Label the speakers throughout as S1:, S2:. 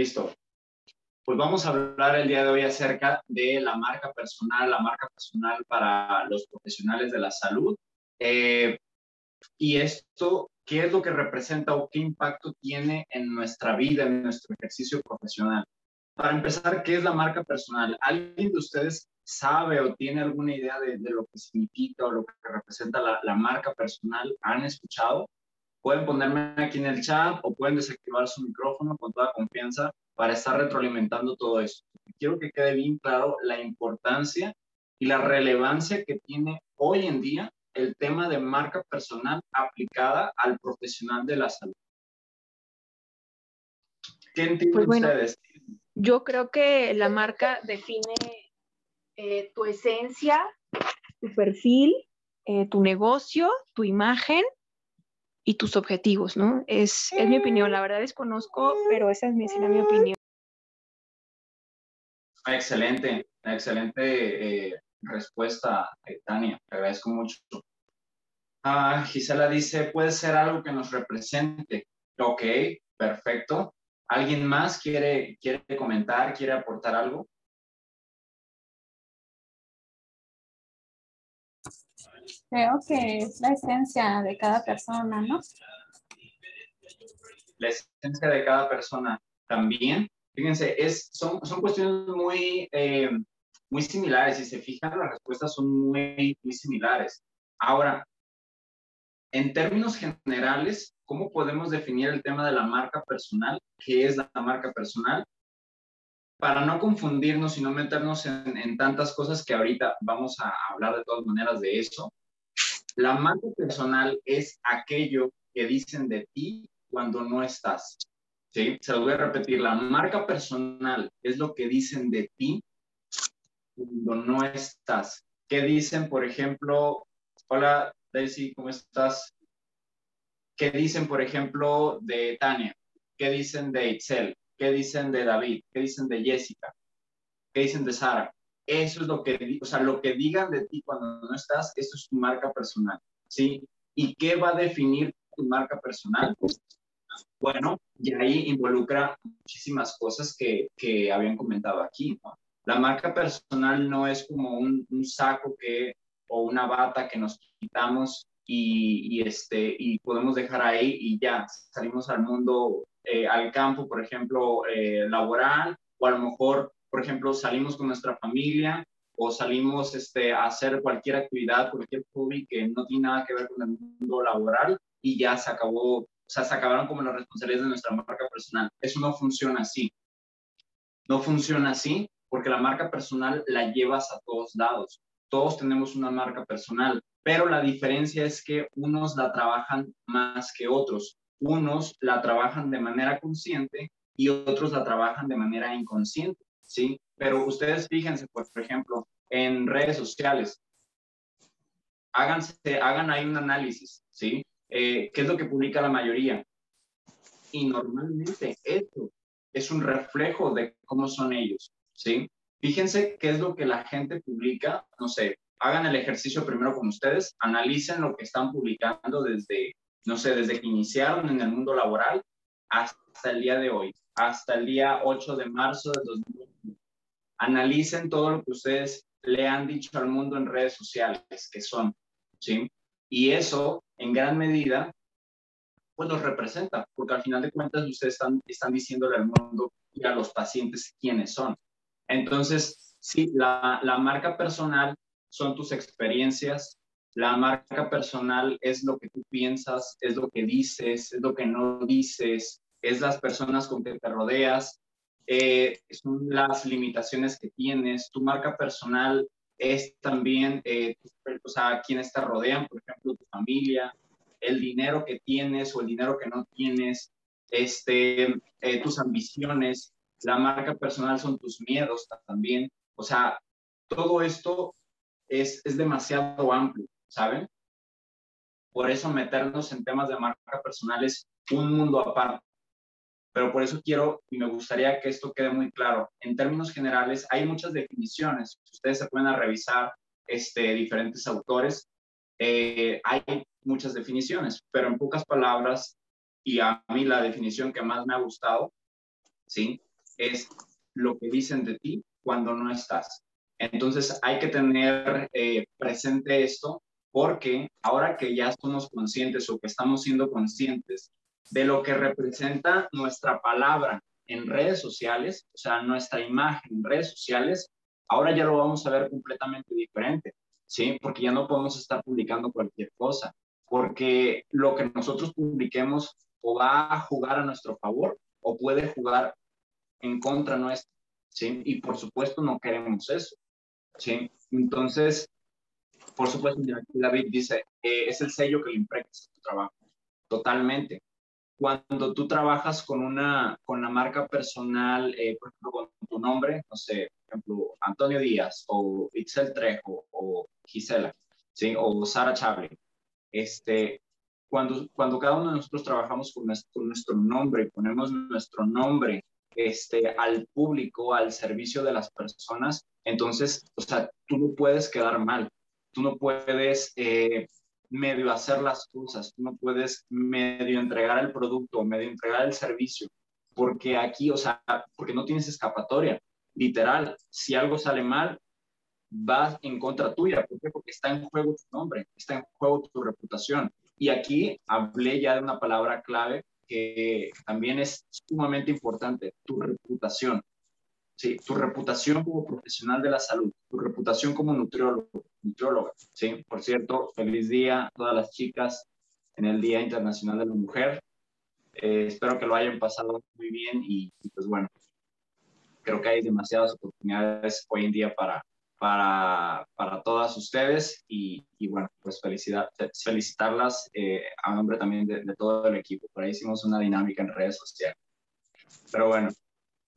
S1: Listo. Pues vamos a hablar el día de hoy acerca de la marca personal, la marca personal para los profesionales de la salud. Eh, y esto, ¿qué es lo que representa o qué impacto tiene en nuestra vida, en nuestro ejercicio profesional? Para empezar, ¿qué es la marca personal? ¿Alguien de ustedes sabe o tiene alguna idea de, lo que significa o lo que representa la, la marca personal? ¿Han escuchado? Pueden ponerme aquí en el chat o pueden desactivar su micrófono con toda confianza para estar retroalimentando todo esto. Quiero que quede bien claro la importancia y la relevancia que tiene hoy en día el tema de marca personal aplicada al profesional de la salud.
S2: ¿Qué entienden pues ustedes? Yo creo que la marca define eh, tu esencia, tu perfil, eh, tu negocio, tu imagen y tus objetivos, ¿no? Es, es mi opinión, la verdad desconozco, pero esa es mi, mi opinión.
S1: Excelente, excelente eh, respuesta, eh, Tania, te agradezco mucho. Ah, Gisela dice, puede ser algo que nos represente. Ok, perfecto. ¿Alguien más quiere, quiere comentar, quiere aportar algo?
S3: Creo que es la esencia de cada persona, ¿no?
S1: La esencia de cada persona también. Fíjense, es, son, son cuestiones muy, eh, muy similares. Si se fijan, las respuestas son muy, muy similares. Ahora, en términos generales, ¿cómo podemos definir el tema de la marca personal? ¿Qué es la marca personal? Para no confundirnos y no meternos en, en tantas cosas que ahorita vamos a hablar de todas maneras de eso, la marca personal es aquello que dicen de ti cuando no estás. ¿Sí? Se lo voy a repetir. La marca personal es lo que dicen de ti cuando no estás. ¿Qué dicen, por ejemplo? Hola, Daisy, ¿cómo estás? ¿Qué dicen, por ejemplo, de Tania? ¿Qué dicen de Itzel? ¿Qué dicen de David? ¿Qué dicen de Jessica? ¿Qué dicen de Sara? Eso es lo que, o sea, lo que digan de ti cuando no estás, eso es tu marca personal, ¿sí? ¿Y qué va a definir tu marca personal? Bueno, y ahí involucra muchísimas cosas que, que habían comentado aquí. La marca personal no es como un, saco que, o una bata que nos quitamos y, y, este, y podemos dejar ahí y ya salimos al mundo, eh, al campo, por ejemplo, eh, laboral, o a lo mejor por ejemplo, salimos con nuestra familia o salimos este, a hacer cualquier actividad, cualquier hobby que no tiene nada que ver con el mundo laboral y ya se acabó, o sea, se acabaron como las responsabilidades de nuestra marca personal. Eso no funciona así. No funciona así porque la marca personal la llevas a todos lados. Todos tenemos una marca personal, pero la diferencia es que unos la trabajan más que otros. Unos la trabajan de manera consciente y otros la trabajan de manera inconsciente. ¿Sí? Pero ustedes fíjense, por ejemplo, en redes sociales, háganse, hagan ahí un análisis, ¿sí? Eh, ¿Qué es lo que publica la mayoría? Y normalmente esto es un reflejo de cómo son ellos, ¿sí? Fíjense qué es lo que la gente publica, no sé, hagan el ejercicio primero con ustedes, analicen lo que están publicando desde, no sé, desde que iniciaron en el mundo laboral hasta el día de hoy, hasta el día 8 de marzo de 2020 analicen todo lo que ustedes le han dicho al mundo en redes sociales, que son, ¿sí? Y eso, en gran medida, pues los representa, porque al final de cuentas ustedes están, están diciéndole al mundo y a los pacientes quiénes son. Entonces, sí, la, la marca personal son tus experiencias, la marca personal es lo que tú piensas, es lo que dices, es lo que no dices, es las personas con que te rodeas, eh, son las limitaciones que tienes, tu marca personal es también, eh, o sea, quienes te rodean, por ejemplo, tu familia, el dinero que tienes o el dinero que no tienes, este, eh, tus ambiciones, la marca personal son tus miedos también. O sea, todo esto es, es demasiado amplio, ¿saben? Por eso meternos en temas de marca personal es un mundo aparte. Pero por eso quiero y me gustaría que esto quede muy claro. En términos generales, hay muchas definiciones. Ustedes se pueden revisar este, diferentes autores. Eh, hay muchas definiciones, pero en pocas palabras, y a mí la definición que más me ha gustado, ¿sí? Es lo que dicen de ti cuando no estás. Entonces hay que tener eh, presente esto porque ahora que ya somos conscientes o que estamos siendo conscientes de lo que representa nuestra palabra en redes sociales, o sea, nuestra imagen en redes sociales, ahora ya lo vamos a ver completamente diferente, ¿sí? Porque ya no podemos estar publicando cualquier cosa, porque lo que nosotros publiquemos o va a jugar a nuestro favor o puede jugar en contra nuestra, ¿sí? Y por supuesto no queremos eso, ¿sí? Entonces, por supuesto, David dice, eh, es el sello que le impregnas a tu trabajo, totalmente cuando tú trabajas con una, con la marca personal, eh, por ejemplo, con tu nombre, no sé, por ejemplo, Antonio Díaz o Itzel Trejo o Gisela, ¿sí? O Sara Chaplin, este, cuando, cuando cada uno de nosotros trabajamos con nuestro, nuestro nombre, ponemos nuestro nombre este, al público, al servicio de las personas, entonces, o sea, tú no puedes quedar mal, tú no puedes eh, medio hacer las cosas, tú no puedes medio entregar el producto, medio entregar el servicio, porque aquí, o sea, porque no tienes escapatoria. Literal, si algo sale mal, vas en contra tuya. ¿Por qué? Porque está en juego tu nombre, está en juego tu reputación. Y aquí hablé ya de una palabra clave que también es sumamente importante, tu reputación. ¿Sí? Tu reputación como profesional de la salud, tu reputación como nutriólogo, ¿sí? Por cierto, feliz día a todas las chicas en el Día Internacional de la Mujer. Eh, espero que lo hayan pasado muy bien y, pues bueno, creo que hay demasiadas oportunidades hoy en día para, para, para todas ustedes y, y, bueno, pues felicidad, felicitarlas eh, a nombre también de, de, todo el equipo. Por ahí hicimos una dinámica en redes sociales. Pero bueno,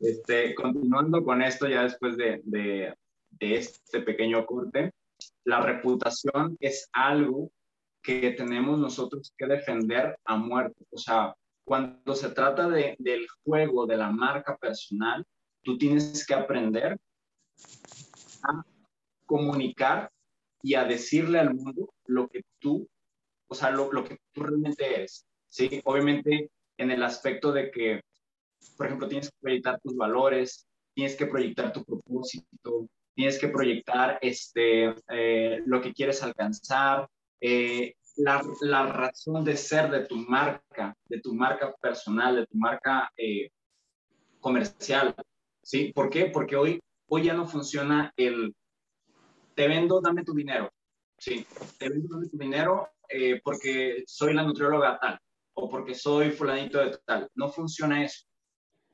S1: este, continuando con esto, ya después de, de, este pequeño corte, la reputación es algo que tenemos nosotros que defender a muerte. O sea, cuando se trata de, del juego, de la marca personal, tú tienes que aprender a comunicar y a decirle al mundo lo que tú, o sea, lo, lo que tú realmente eres. Sí, obviamente en el aspecto de que por ejemplo, tienes que proyectar tus valores, tienes que proyectar tu propósito, tienes que proyectar este, eh, lo que quieres alcanzar, eh, la, la, razón de ser de tu marca, de tu marca personal, de tu marca eh, comercial. ¿Sí? ¿Por qué? Porque hoy, hoy ya no funciona el te vendo, dame tu dinero. Sí, te vendo, dame tu dinero porque soy la nutrióloga tal o porque soy fulanito de tal. No funciona eso.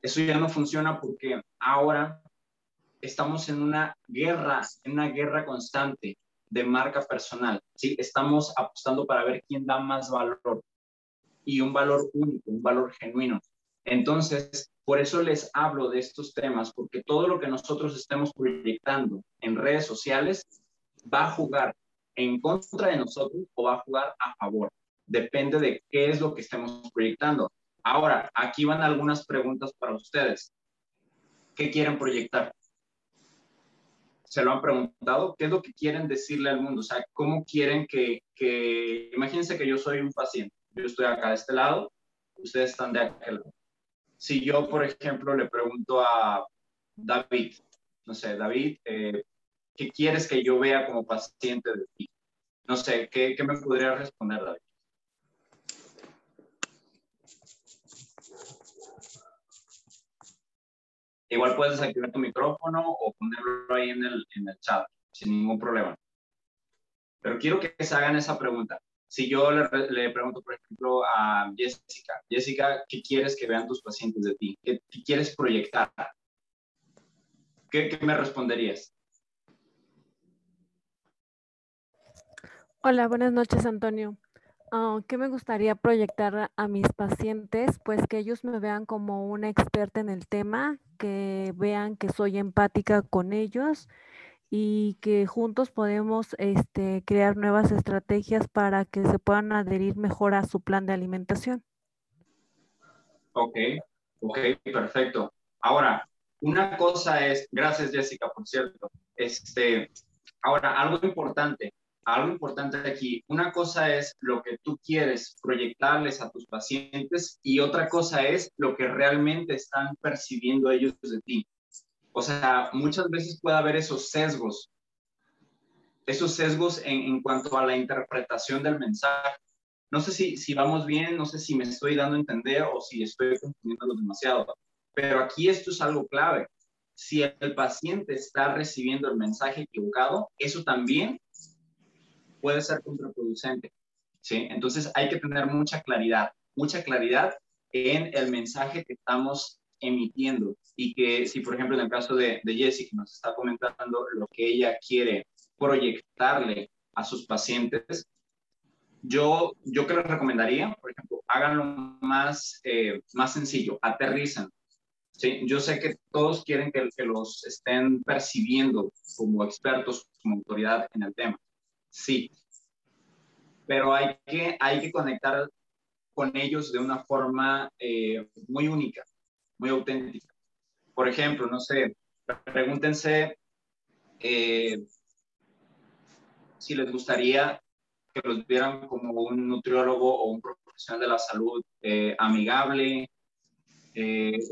S1: Eso ya no funciona porque ahora estamos en una guerra, en una guerra constante de marca personal. ¿sí? Estamos apostando para ver quién da más valor y un valor único, un valor genuino. Entonces, por eso les hablo de estos temas, porque todo lo que nosotros estemos proyectando en redes sociales va a jugar en contra de nosotros o va a jugar a favor. Depende de qué es lo que estemos proyectando. Ahora, aquí van algunas preguntas para ustedes. ¿Qué quieren proyectar? ¿Se lo han preguntado? ¿Qué es lo que quieren decirle al mundo? O sea, ¿cómo quieren que, que... Imagínense que yo soy un paciente. Yo estoy acá de este lado, ustedes están de aquel lado. Si yo, por ejemplo, le pregunto a David, no sé, David, eh, ¿qué quieres que yo vea como paciente de ti? No sé, ¿qué, qué me podría responder David? Igual puedes desactivar tu micrófono o ponerlo ahí en el, en el chat, sin ningún problema. Pero quiero que se hagan esa pregunta. Si yo le, le, pregunto, por ejemplo, a Jessica, Jessica, ¿qué quieres que vean tus pacientes de ti? ¿Qué, quieres proyectar? ¿Qué, ¿Qué me responderías?
S4: Hola, buenas noches, Antonio. Ah, ¿Qué me gustaría proyectar a mis pacientes? Pues que ellos me vean como una experta en el tema, que vean que soy empática con ellos y que juntos podemos este, crear nuevas estrategias para que se puedan adherir mejor a su plan de alimentación.
S1: Ok, ok, perfecto. Ahora, una cosa es, gracias Jessica, por cierto, este, ahora algo importante, algo importante aquí, una cosa es lo que tú quieres proyectarles a tus pacientes y otra cosa es lo que realmente están percibiendo ellos de ti. O sea, muchas veces puede haber esos sesgos, esos sesgos en, en cuanto a la interpretación del mensaje. No sé si, si vamos bien, no sé si me estoy dando a entender o si estoy confundiéndolo demasiado, pero aquí esto es algo clave. Si el paciente está recibiendo el mensaje equivocado, eso también puede ser contraproducente. ¿sí? Entonces hay que tener mucha claridad, mucha claridad en el mensaje que estamos emitiendo y que si por ejemplo en el caso de, de Jessie que nos está comentando lo que ella quiere proyectarle a sus pacientes, yo, yo que les recomendaría, por ejemplo, háganlo más, eh, más sencillo, aterrizan. ¿sí? Yo sé que todos quieren que, que los estén percibiendo como expertos, como autoridad en el tema. Sí, pero hay que, hay que conectar con ellos de una forma eh, muy única, muy auténtica. Por ejemplo, no sé, pregúntense eh, si les gustaría que los vieran como un nutriólogo o un profesional de la salud eh, amigable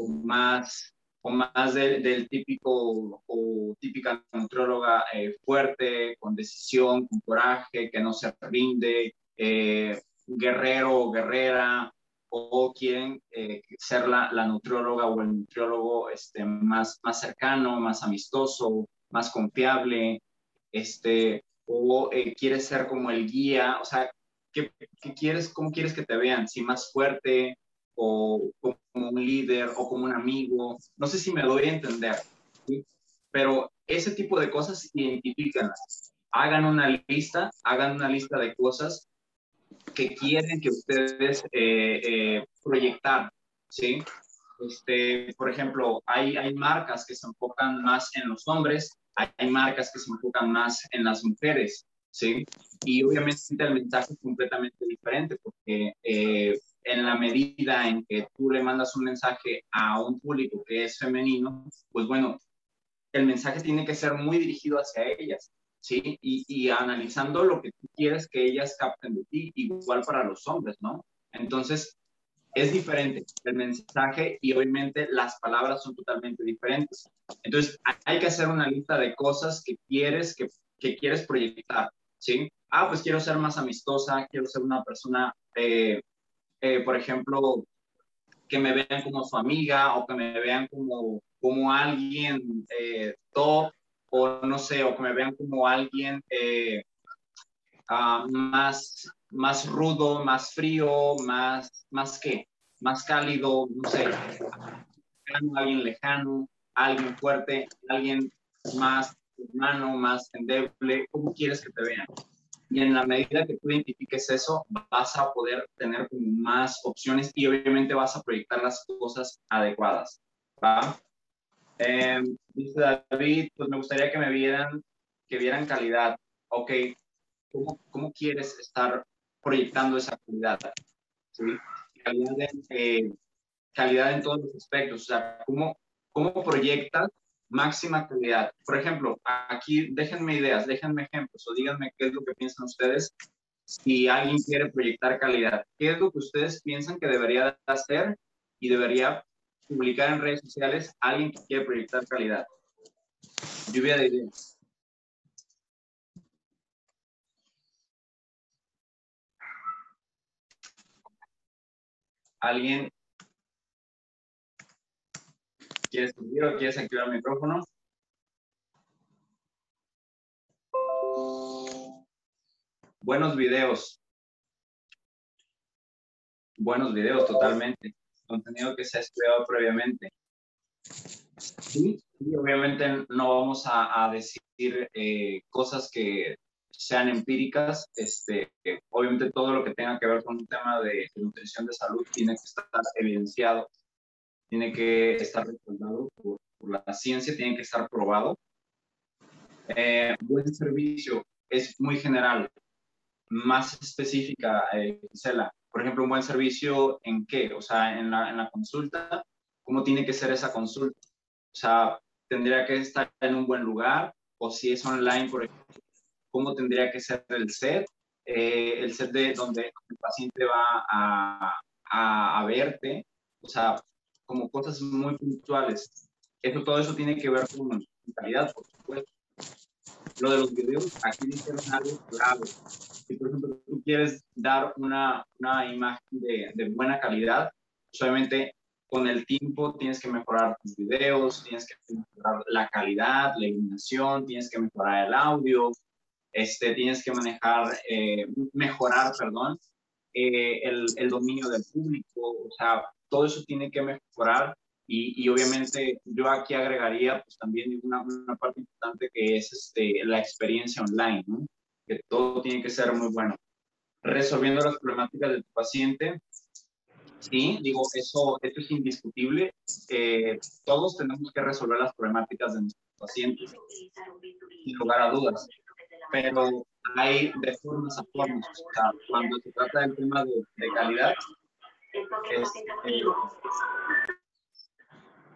S1: más o más del típico o típica nutrióloga eh, fuerte, con decisión, con coraje, que no se rinde, eh, guerrero o guerrera, o quieren eh, ser la, la, nutrióloga o el nutriólogo este, más, más cercano, más amistoso, más confiable, este, o quieres ser como el guía, o sea, ¿qué, ¿qué, quieres, cómo quieres que te vean? Si más fuerte, o como un líder o como un amigo. No sé si me doy a entender, pero ese tipo de cosas identifícanlas. Hagan una lista, hagan una lista de cosas que quieren que ustedes eh, eh, proyectar, ¿sí? Este, por ejemplo, hay, hay marcas que se enfocan más en los hombres, hay, marcas que se enfocan más en las mujeres, ¿sí? Y obviamente el mensaje es completamente diferente porque eh, en la medida en que tú le mandas un mensaje a un público que es femenino, pues bueno, el mensaje tiene que ser muy dirigido hacia ellas, ¿sí? Y, analizando lo que tú quieres que ellas capten de ti, igual para los hombres, ¿no? Entonces, es diferente el mensaje y obviamente las palabras son totalmente diferentes. Entonces, hay que hacer una lista de cosas que quieres, que, que quieres proyectar, ¿sí? Ah, pues quiero ser más amistosa, quiero ser una persona eh, eh, por ejemplo, que me vean como su amiga o que me vean como, como alguien eh, top o no sé, o que me vean como alguien eh, ah, más, más rudo, más frío, más, más qué, más cálido, no sé, alguien lejano, alguien fuerte, alguien más humano, más endeble, ¿cómo quieres que te vean? Y en la medida que tú identifiques eso, vas a poder tener más opciones y obviamente vas a proyectar las cosas adecuadas. ¿va? Em, dice David, pues me gustaría que me vieran, que vieran calidad. Ok, ¿cómo, cómo quieres estar proyectando esa calidad? ¿Sí? Calidad, en, eh, calidad en todos los aspectos. O sea, ¿cómo, cómo proyectas máxima calidad. Por ejemplo, aquí déjenme ideas, déjenme ejemplos o díganme qué es lo que piensan ustedes si alguien quiere proyectar calidad. ¿Qué es lo que ustedes piensan que debería hacer y debería publicar en redes sociales alguien que quiere proyectar calidad? Lluvia de ideas. ¿Alguien ¿Quieres subir o quieres activar el micrófono? Buenos videos. Buenos videos, totalmente. Contenido que se ha estudiado previamente. Sí, obviamente no vamos a, decir eh, cosas que sean empíricas. Este, obviamente todo lo que tenga que ver con un tema de, nutrición de salud tiene que estar evidenciado, tiene que estar respaldado por, la ciencia, tiene que estar probado. Eh, buen servicio es muy general, más específica, eh, Por ejemplo, un buen servicio en qué? O sea, en la, en la consulta, ¿cómo tiene que ser esa consulta? O sea, tendría que estar en un buen lugar, o si es online, por ejemplo, cómo tendría que ser el set, eh, el set de donde el paciente va a, a, verte, o sea, como cosas muy puntuales. Eso, todo eso tiene que ver con calidad, por supuesto. Lo de los videos, aquí dijeron algo clave. Si, por ejemplo, tú quieres dar una, una imagen de, de buena calidad, solamente con el tiempo tienes que mejorar tus videos, tienes que mejorar la calidad, la iluminación, tienes que mejorar el audio, este, tienes que manejar, eh, mejorar, perdón, eh, el, el, dominio del público, o sea, todo eso tiene que mejorar y, y obviamente yo aquí agregaría pues también una, una, parte importante que es este, la experiencia online, ¿no? que todo tiene que ser muy bueno. Resolviendo las problemáticas de tu paciente, Sí, digo, eso, eso es indiscutible. Eh, todos tenemos que resolver las problemáticas de nuestros pacientes, sin lugar a dudas. Pero hay de formas a formas. O sea, cuando se trata del tema de, de calidad, eh,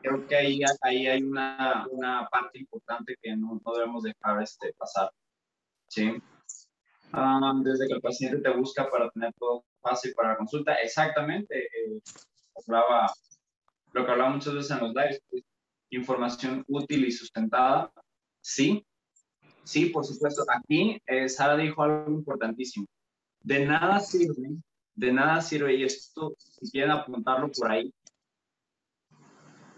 S1: creo que ahí, ahí hay una, una, parte importante que no, no debemos dejar este, pasar. ¿sí? Ah, desde que el paciente te busca para tener todo fácil para la consulta. Exactamente, eh, hablaba, lo que hablaba muchas veces en los lives, pues, información útil y sustentada. Sí, sí, por supuesto. Aquí eh, Sara dijo algo importantísimo. De nada sirve, de nada sirve, y esto, si quieren apuntarlo por ahí,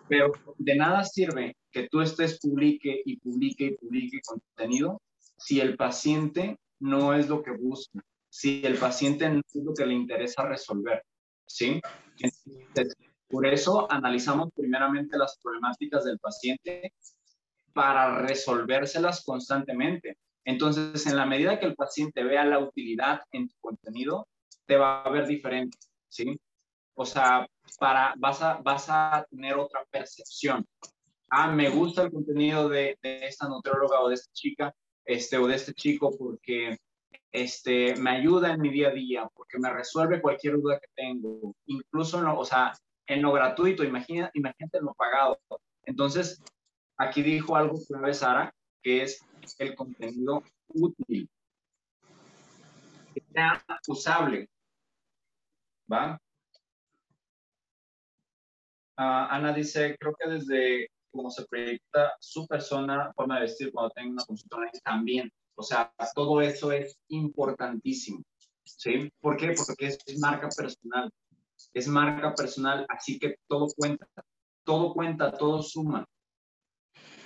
S1: pero de nada sirve que tú estés publique y publique y publique contenido si el paciente no es lo que busca si el paciente no es lo que le interesa resolver, ¿sí? por eso analizamos primeramente las problemáticas del paciente para resolvérselas constantemente. Entonces, en la medida que el paciente vea la utilidad en tu contenido, te va a ver diferente, ¿sí? O sea, para, vas, a, vas a tener otra percepción. Ah, me gusta el contenido de, esta nutrióloga o de esta chica, este, o de este chico porque este, me ayuda en mi día a día porque me resuelve cualquier duda que tengo, incluso en lo, o sea, en lo gratuito, imagina, imagínate en lo pagado. Entonces, aquí dijo algo clave Sara, que es el contenido útil, que sea usable. ¿Va? Ah, Ana dice, creo que desde cómo se proyecta su persona, forma de vestir cuando tenga una consulta también. O sea, todo eso es importantísimo. ¿Sí? ¿Por qué? Porque es marca personal. Es marca personal, así que todo cuenta. Todo cuenta, todo suma.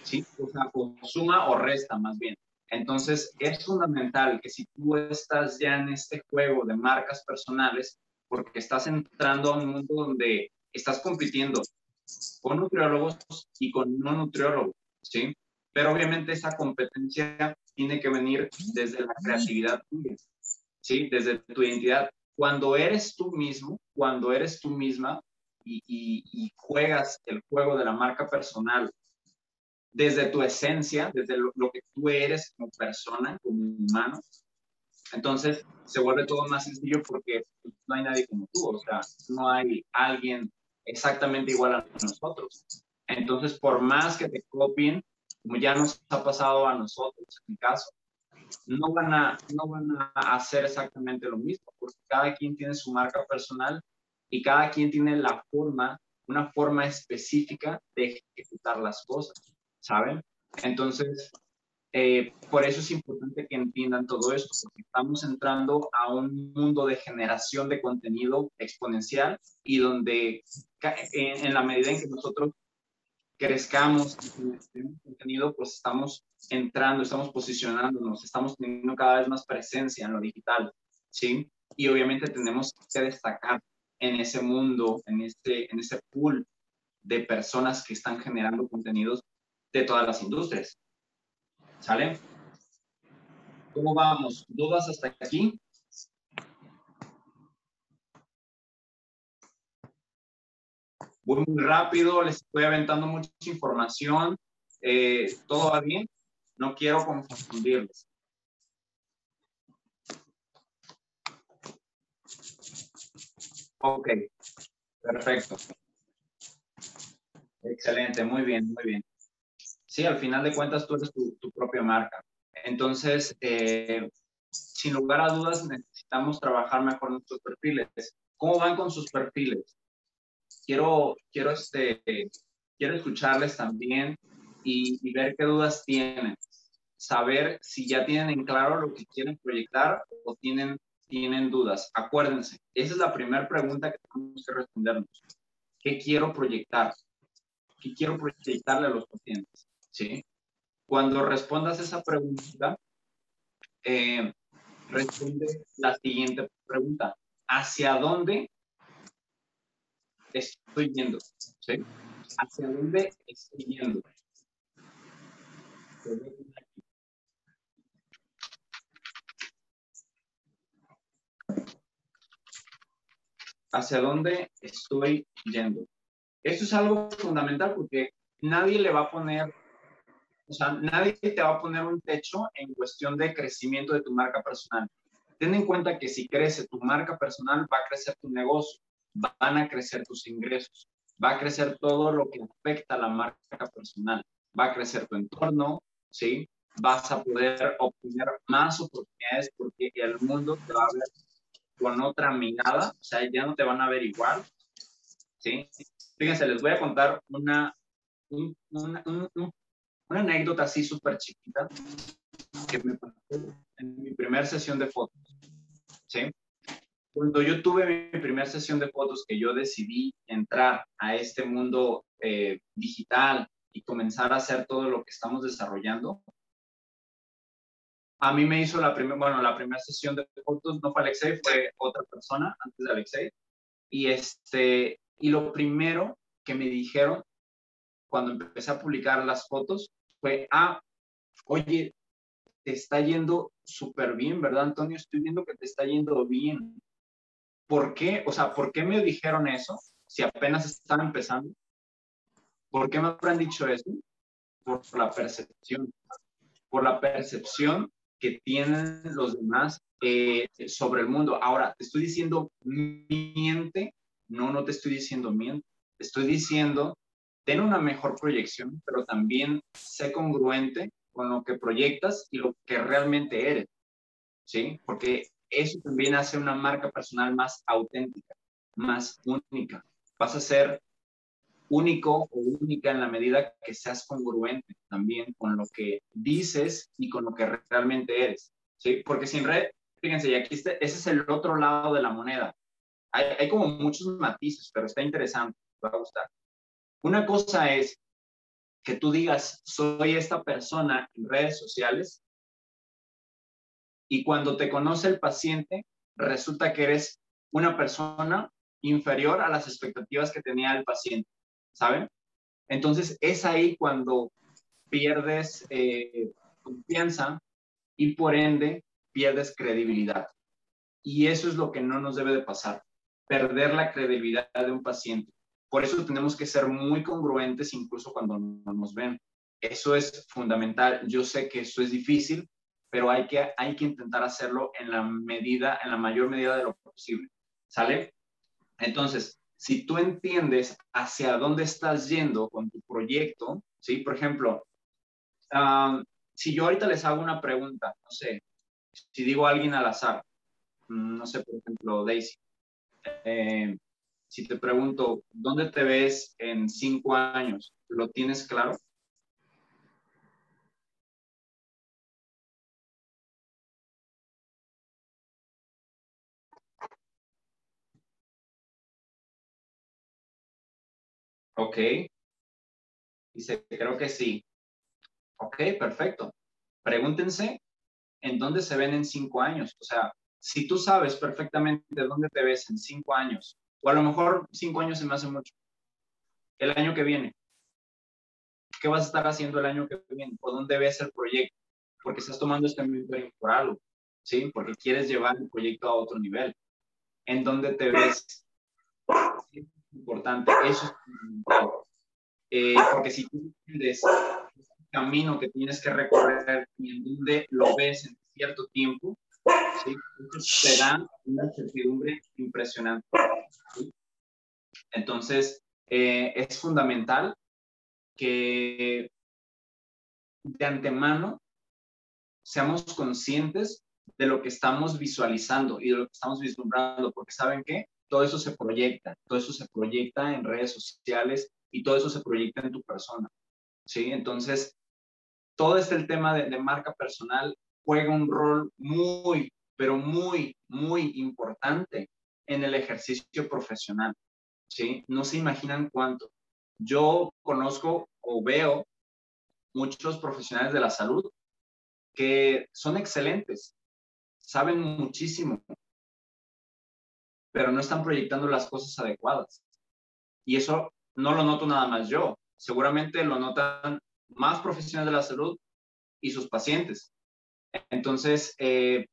S1: ¿Sí? O sea, o suma o resta más bien. Entonces, es fundamental que si tú estás ya en este juego de marcas personales, porque estás entrando a un mundo donde estás compitiendo con nutriólogos y con no nutriólogos, ¿sí? Pero obviamente esa competencia tiene que venir desde la creatividad tuya, ¿sí? Desde tu identidad. Cuando eres tú mismo, cuando eres tú misma y, y, juegas el juego de la marca personal desde tu esencia, desde lo, que tú eres como persona, como humano, entonces se vuelve todo más sencillo porque no hay nadie como tú, o sea, no hay alguien exactamente igual a nosotros. Entonces, por más que te copien, como ya nos ha pasado a nosotros en mi caso, no van a, no van a hacer exactamente lo mismo, porque cada quien tiene su marca personal y cada quien tiene la forma, una forma específica de ejecutar las cosas, ¿saben? Entonces, eh, por eso es importante que entiendan todo esto, porque estamos entrando a un mundo de generación de contenido exponencial y donde en, la medida en que nosotros crezcamos en contenido, pues estamos entrando, estamos posicionándonos, estamos teniendo cada vez más presencia en lo digital, ¿sí? Y obviamente tenemos que destacar en ese mundo, en este, en ese pool de personas que están generando contenidos de todas las industrias. ¿Sale? ¿Cómo vamos? ¿Dudas hasta aquí? Voy muy rápido, les estoy aventando mucha información. Eh, ¿Todo va bien? No quiero confundirles. Ok, perfecto. Excelente, muy bien, muy bien. Sí, al final de cuentas tú eres tu, propia marca. Entonces, eh, sin lugar a dudas, necesitamos trabajar mejor nuestros perfiles. ¿Cómo van con sus perfiles? Quiero, quiero, este, quiero escucharles también y, y ver qué dudas tienen. Saber si ya tienen en claro lo que quieren proyectar o tienen tienen dudas, acuérdense, esa es la primera pregunta que tenemos que respondernos. ¿Qué quiero proyectar? ¿Qué quiero proyectarle a los pacientes? ¿Sí? Cuando respondas esa pregunta, eh, responde la siguiente pregunta. ¿Hacia dónde estoy yendo? ¿Sí? ¿Hacia dónde estoy yendo? hacia dónde estoy yendo. Esto es algo fundamental porque nadie le va a poner, o sea, nadie te va a poner un techo en cuestión de crecimiento de tu marca personal. Ten en cuenta que si crece tu marca personal, va a crecer tu negocio, van a crecer tus ingresos, va a crecer todo lo que afecta a la marca personal, va a crecer tu entorno, ¿sí? Vas a poder obtener más oportunidades porque el mundo te va a ver con otra mirada, o sea, ya no te van a ver igual, ¿sí? Fíjense, les voy a contar una, una, una anécdota así súper chiquita que me pasó en mi primera sesión de fotos, ¿sí? Cuando yo tuve mi primera sesión de fotos, que yo decidí entrar a este mundo eh, digital y comenzar a hacer todo lo que estamos desarrollando, a mí me hizo la primera, bueno, la primera sesión de fotos no fue Alexei, fue otra persona antes de Alexei. Y este, y lo primero que me dijeron cuando empecé a publicar las fotos fue, ah, oye, te está yendo súper bien, ¿verdad, Antonio? Estoy viendo que te está yendo bien. ¿Por qué? O sea, ¿por qué me dijeron eso si apenas están empezando? ¿Por qué me habrán dicho eso? Por la percepción. Por la percepción que tienen los demás eh, sobre el mundo. Ahora, te estoy diciendo miente, no, no te estoy diciendo miente, te estoy diciendo ten una mejor proyección, pero también sé congruente con lo que proyectas y lo que realmente eres, ¿sí? Porque eso también hace una marca personal más auténtica, más única. Vas a ser único o única en la medida que seas congruente también con lo que dices y con lo que realmente eres. ¿sí? Porque sin red, fíjense, y aquí este, ese es el otro lado de la moneda. Hay, hay como muchos matices, pero está interesante, te va a gustar. Una cosa es que tú digas, soy esta persona en redes sociales, y cuando te conoce el paciente, resulta que eres una persona inferior a las expectativas que tenía el paciente. ¿saben? Entonces es ahí cuando pierdes eh, confianza y por ende pierdes credibilidad. Y eso es lo que no nos debe de pasar, perder la credibilidad de un paciente. Por eso tenemos que ser muy congruentes incluso cuando no nos ven. Eso es fundamental. Yo sé que eso es difícil, pero hay que, hay que intentar hacerlo en la medida, en la mayor medida de lo posible. ¿Sale? Entonces, si tú entiendes hacia dónde estás yendo con tu proyecto, ¿sí? Por ejemplo, si yo ahorita les hago una pregunta, no sé, si digo a alguien al azar, mm, no sé, por ejemplo, Daisy, eh, si te pregunto, ¿dónde te ves en cinco años? ¿Lo tienes claro? Ok. Dice, creo que sí. Ok, perfecto. Pregúntense en dónde se ven en cinco años. O sea, si tú sabes perfectamente dónde te ves en cinco años, o a lo mejor cinco años se me hace mucho, el año que viene, ¿qué vas a estar haciendo el año que viene? ¿O dónde ves el proyecto? porque estás tomando este mentoring por algo, ¿sí? Porque quieres llevar el proyecto a otro nivel. ¿En donde te ves? Es importante, eso es fundamental. Eh, porque si tú entiendes el camino que tienes que recorrer y en donde lo ves en cierto tiempo, ¿sí? te da una certidumbre impresionante. Entonces, eh, es fundamental que de antemano seamos conscientes de lo que estamos visualizando y de lo que estamos vislumbrando, porque saben que todo eso se proyecta, todo eso se proyecta en redes sociales y todo eso se proyecta en tu persona. ¿sí? Entonces, todo este tema de, de marca personal juega un rol muy, pero muy, muy importante en el ejercicio profesional. ¿Sí? No se imaginan cuánto. Yo conozco o veo muchos profesionales de la salud que son excelentes, saben muchísimo, pero no están proyectando las cosas adecuadas. Y eso no lo noto nada más yo, seguramente lo notan más profesionales de la salud y sus pacientes. Entonces, eh,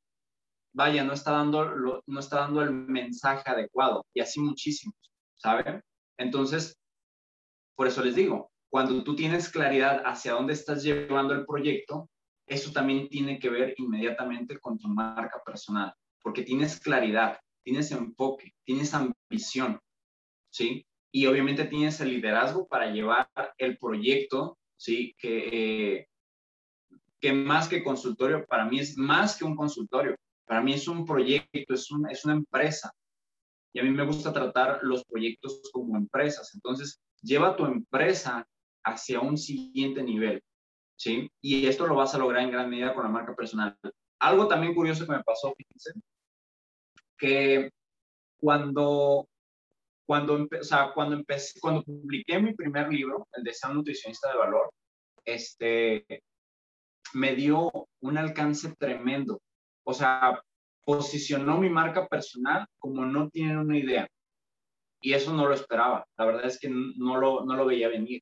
S1: vaya, no está, dando, no está dando el mensaje adecuado y así muchísimos, ¿saben? Entonces, por eso les digo, cuando tú tienes claridad hacia dónde estás llevando el proyecto, eso también tiene que ver inmediatamente con tu marca personal, porque tienes claridad, tienes enfoque, tienes ambición, ¿sí? Y obviamente tienes el liderazgo para llevar el proyecto, ¿sí? Que, eh, que más que consultorio, para mí es más que un consultorio, para mí es un proyecto, es, es una empresa. Y a mí me gusta tratar los proyectos como empresas. Entonces, lleva tu empresa hacia un siguiente nivel, ¿sí? Y esto lo vas a lograr en gran medida con la marca personal. Algo también curioso que me pasó, fíjense, que cuando, cuando, o sea, cuando, empecé, cuando publiqué mi primer libro, el de Ser Nutricionista de Valor, este, me dio un alcance tremendo. O sea, posicionó mi marca personal como no tienen una idea. Y eso no lo esperaba. La verdad es que no lo, no lo veía venir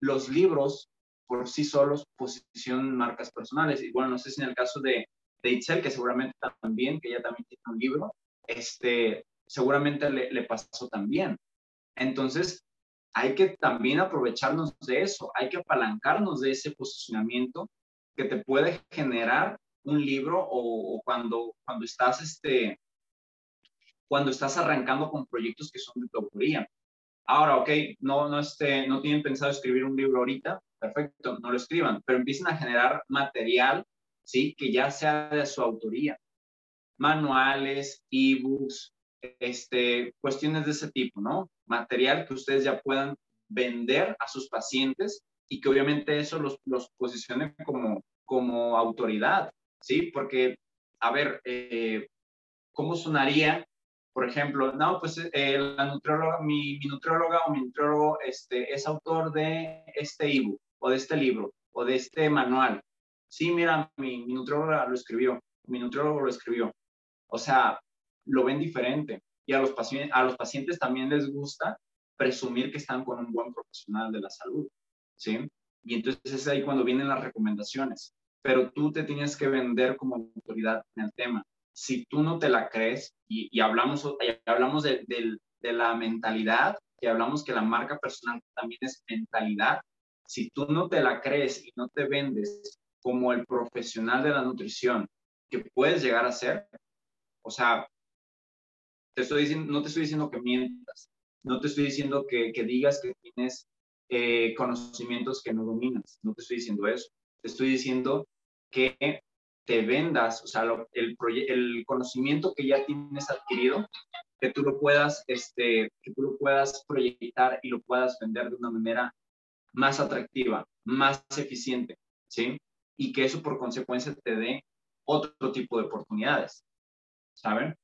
S1: los libros por sí solos posicionan marcas personales. Y bueno, no sé si en el caso de, de Itzel, que seguramente también, que ella también tiene un libro, este, seguramente le, le pasó también. Entonces, hay que también aprovecharnos de eso, hay que apalancarnos de ese posicionamiento que te puede generar un libro o, cuando, cuando estás este, cuando estás arrancando con proyectos que son de tu autoría. Ahora, ok, no, no, este, no tienen pensado escribir un libro ahorita, perfecto, no lo escriban, pero empiecen a generar material, ¿sí? Que ya sea de su autoría. Manuales, ebooks, este, cuestiones de ese tipo, ¿no? Material que ustedes ya puedan vender a sus pacientes y que obviamente eso los, los posicione como, como autoridad, ¿sí? Porque, a ver, eh, ¿cómo sonaría por ejemplo, no, pues eh, la nutrióloga, mi, mi, nutrióloga o mi nutriólogo este, es autor de este ebook o de este libro o de este manual. Sí, mira, mi, mi nutrióloga lo escribió, mi nutriólogo lo escribió. O sea, lo ven diferente. Y a los, pacientes, a los pacientes también les gusta presumir que están con un buen profesional de la salud. ¿Sí? Y entonces es ahí cuando vienen las recomendaciones. Pero tú te tienes que vender como autoridad en el tema. Si tú no te la crees, y, hablamos, hablamos de, la mentalidad, y hablamos que la marca personal también es mentalidad, si tú no te la crees y no te vendes como el profesional de la nutrición que puedes llegar a ser, o sea, te estoy diciendo, no te estoy diciendo que mientas, no te estoy diciendo que, digas que tienes eh, conocimientos que no dominas, no te estoy diciendo eso, te estoy diciendo que te vendas, o sea, el, el conocimiento que ya tienes adquirido, que tú lo puedas, este, que tú lo puedas proyectar y lo puedas vender de una manera más atractiva, más eficiente, ¿sí? Y que eso por consecuencia te dé otro tipo de oportunidades, ¿saben?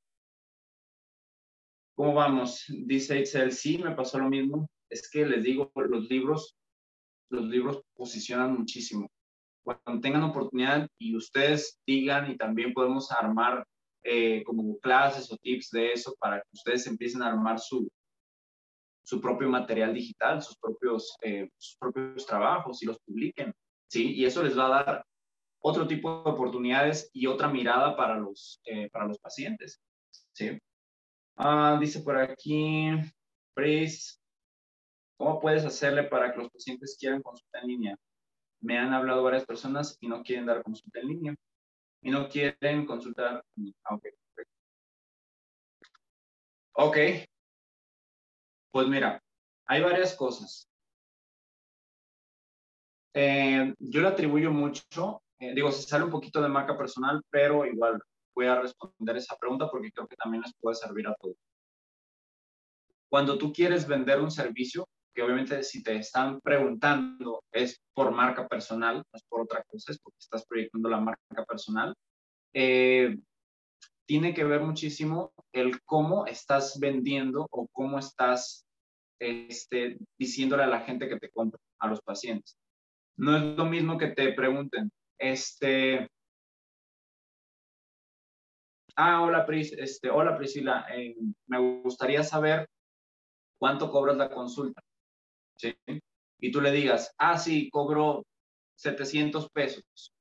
S1: ¿Cómo vamos? Dice Excel, sí, me pasó lo mismo. Es que les digo, los libros, los libros posicionan muchísimo cuando tengan oportunidad y ustedes digan y también podemos armar eh, como clases o tips de eso para que ustedes empiecen a armar su, su propio material digital, sus propios, eh, propios trabajos y los publiquen. ¿sí? Y eso les va a dar otro tipo de oportunidades y otra mirada para los, eh, para los pacientes, ¿sí? Ah, dice por aquí, Pris, ¿cómo puedes hacerle para que los pacientes quieran consulta en línea? Me han hablado varias personas y no quieren dar consulta en línea y no quieren consultar. Ah, ok, ok. Pues mira, hay varias cosas. Eh, yo le atribuyo mucho, eh, digo, se sale un poquito de marca personal, pero igual voy a responder esa pregunta porque creo que también les puede servir a todos. Cuando tú quieres vender un servicio, que obviamente si te están preguntando es por marca personal, no es por otra cosa, es porque estás proyectando la marca personal, eh, tiene que ver muchísimo el cómo estás vendiendo o cómo estás este, diciéndole a la gente que te compra, a los pacientes. No es lo mismo que te pregunten, este, ah, hola, este, hola Priscila, eh, me gustaría saber cuánto cobras la consulta. Y tú le digas, ah, sí, cobro 700 pesos.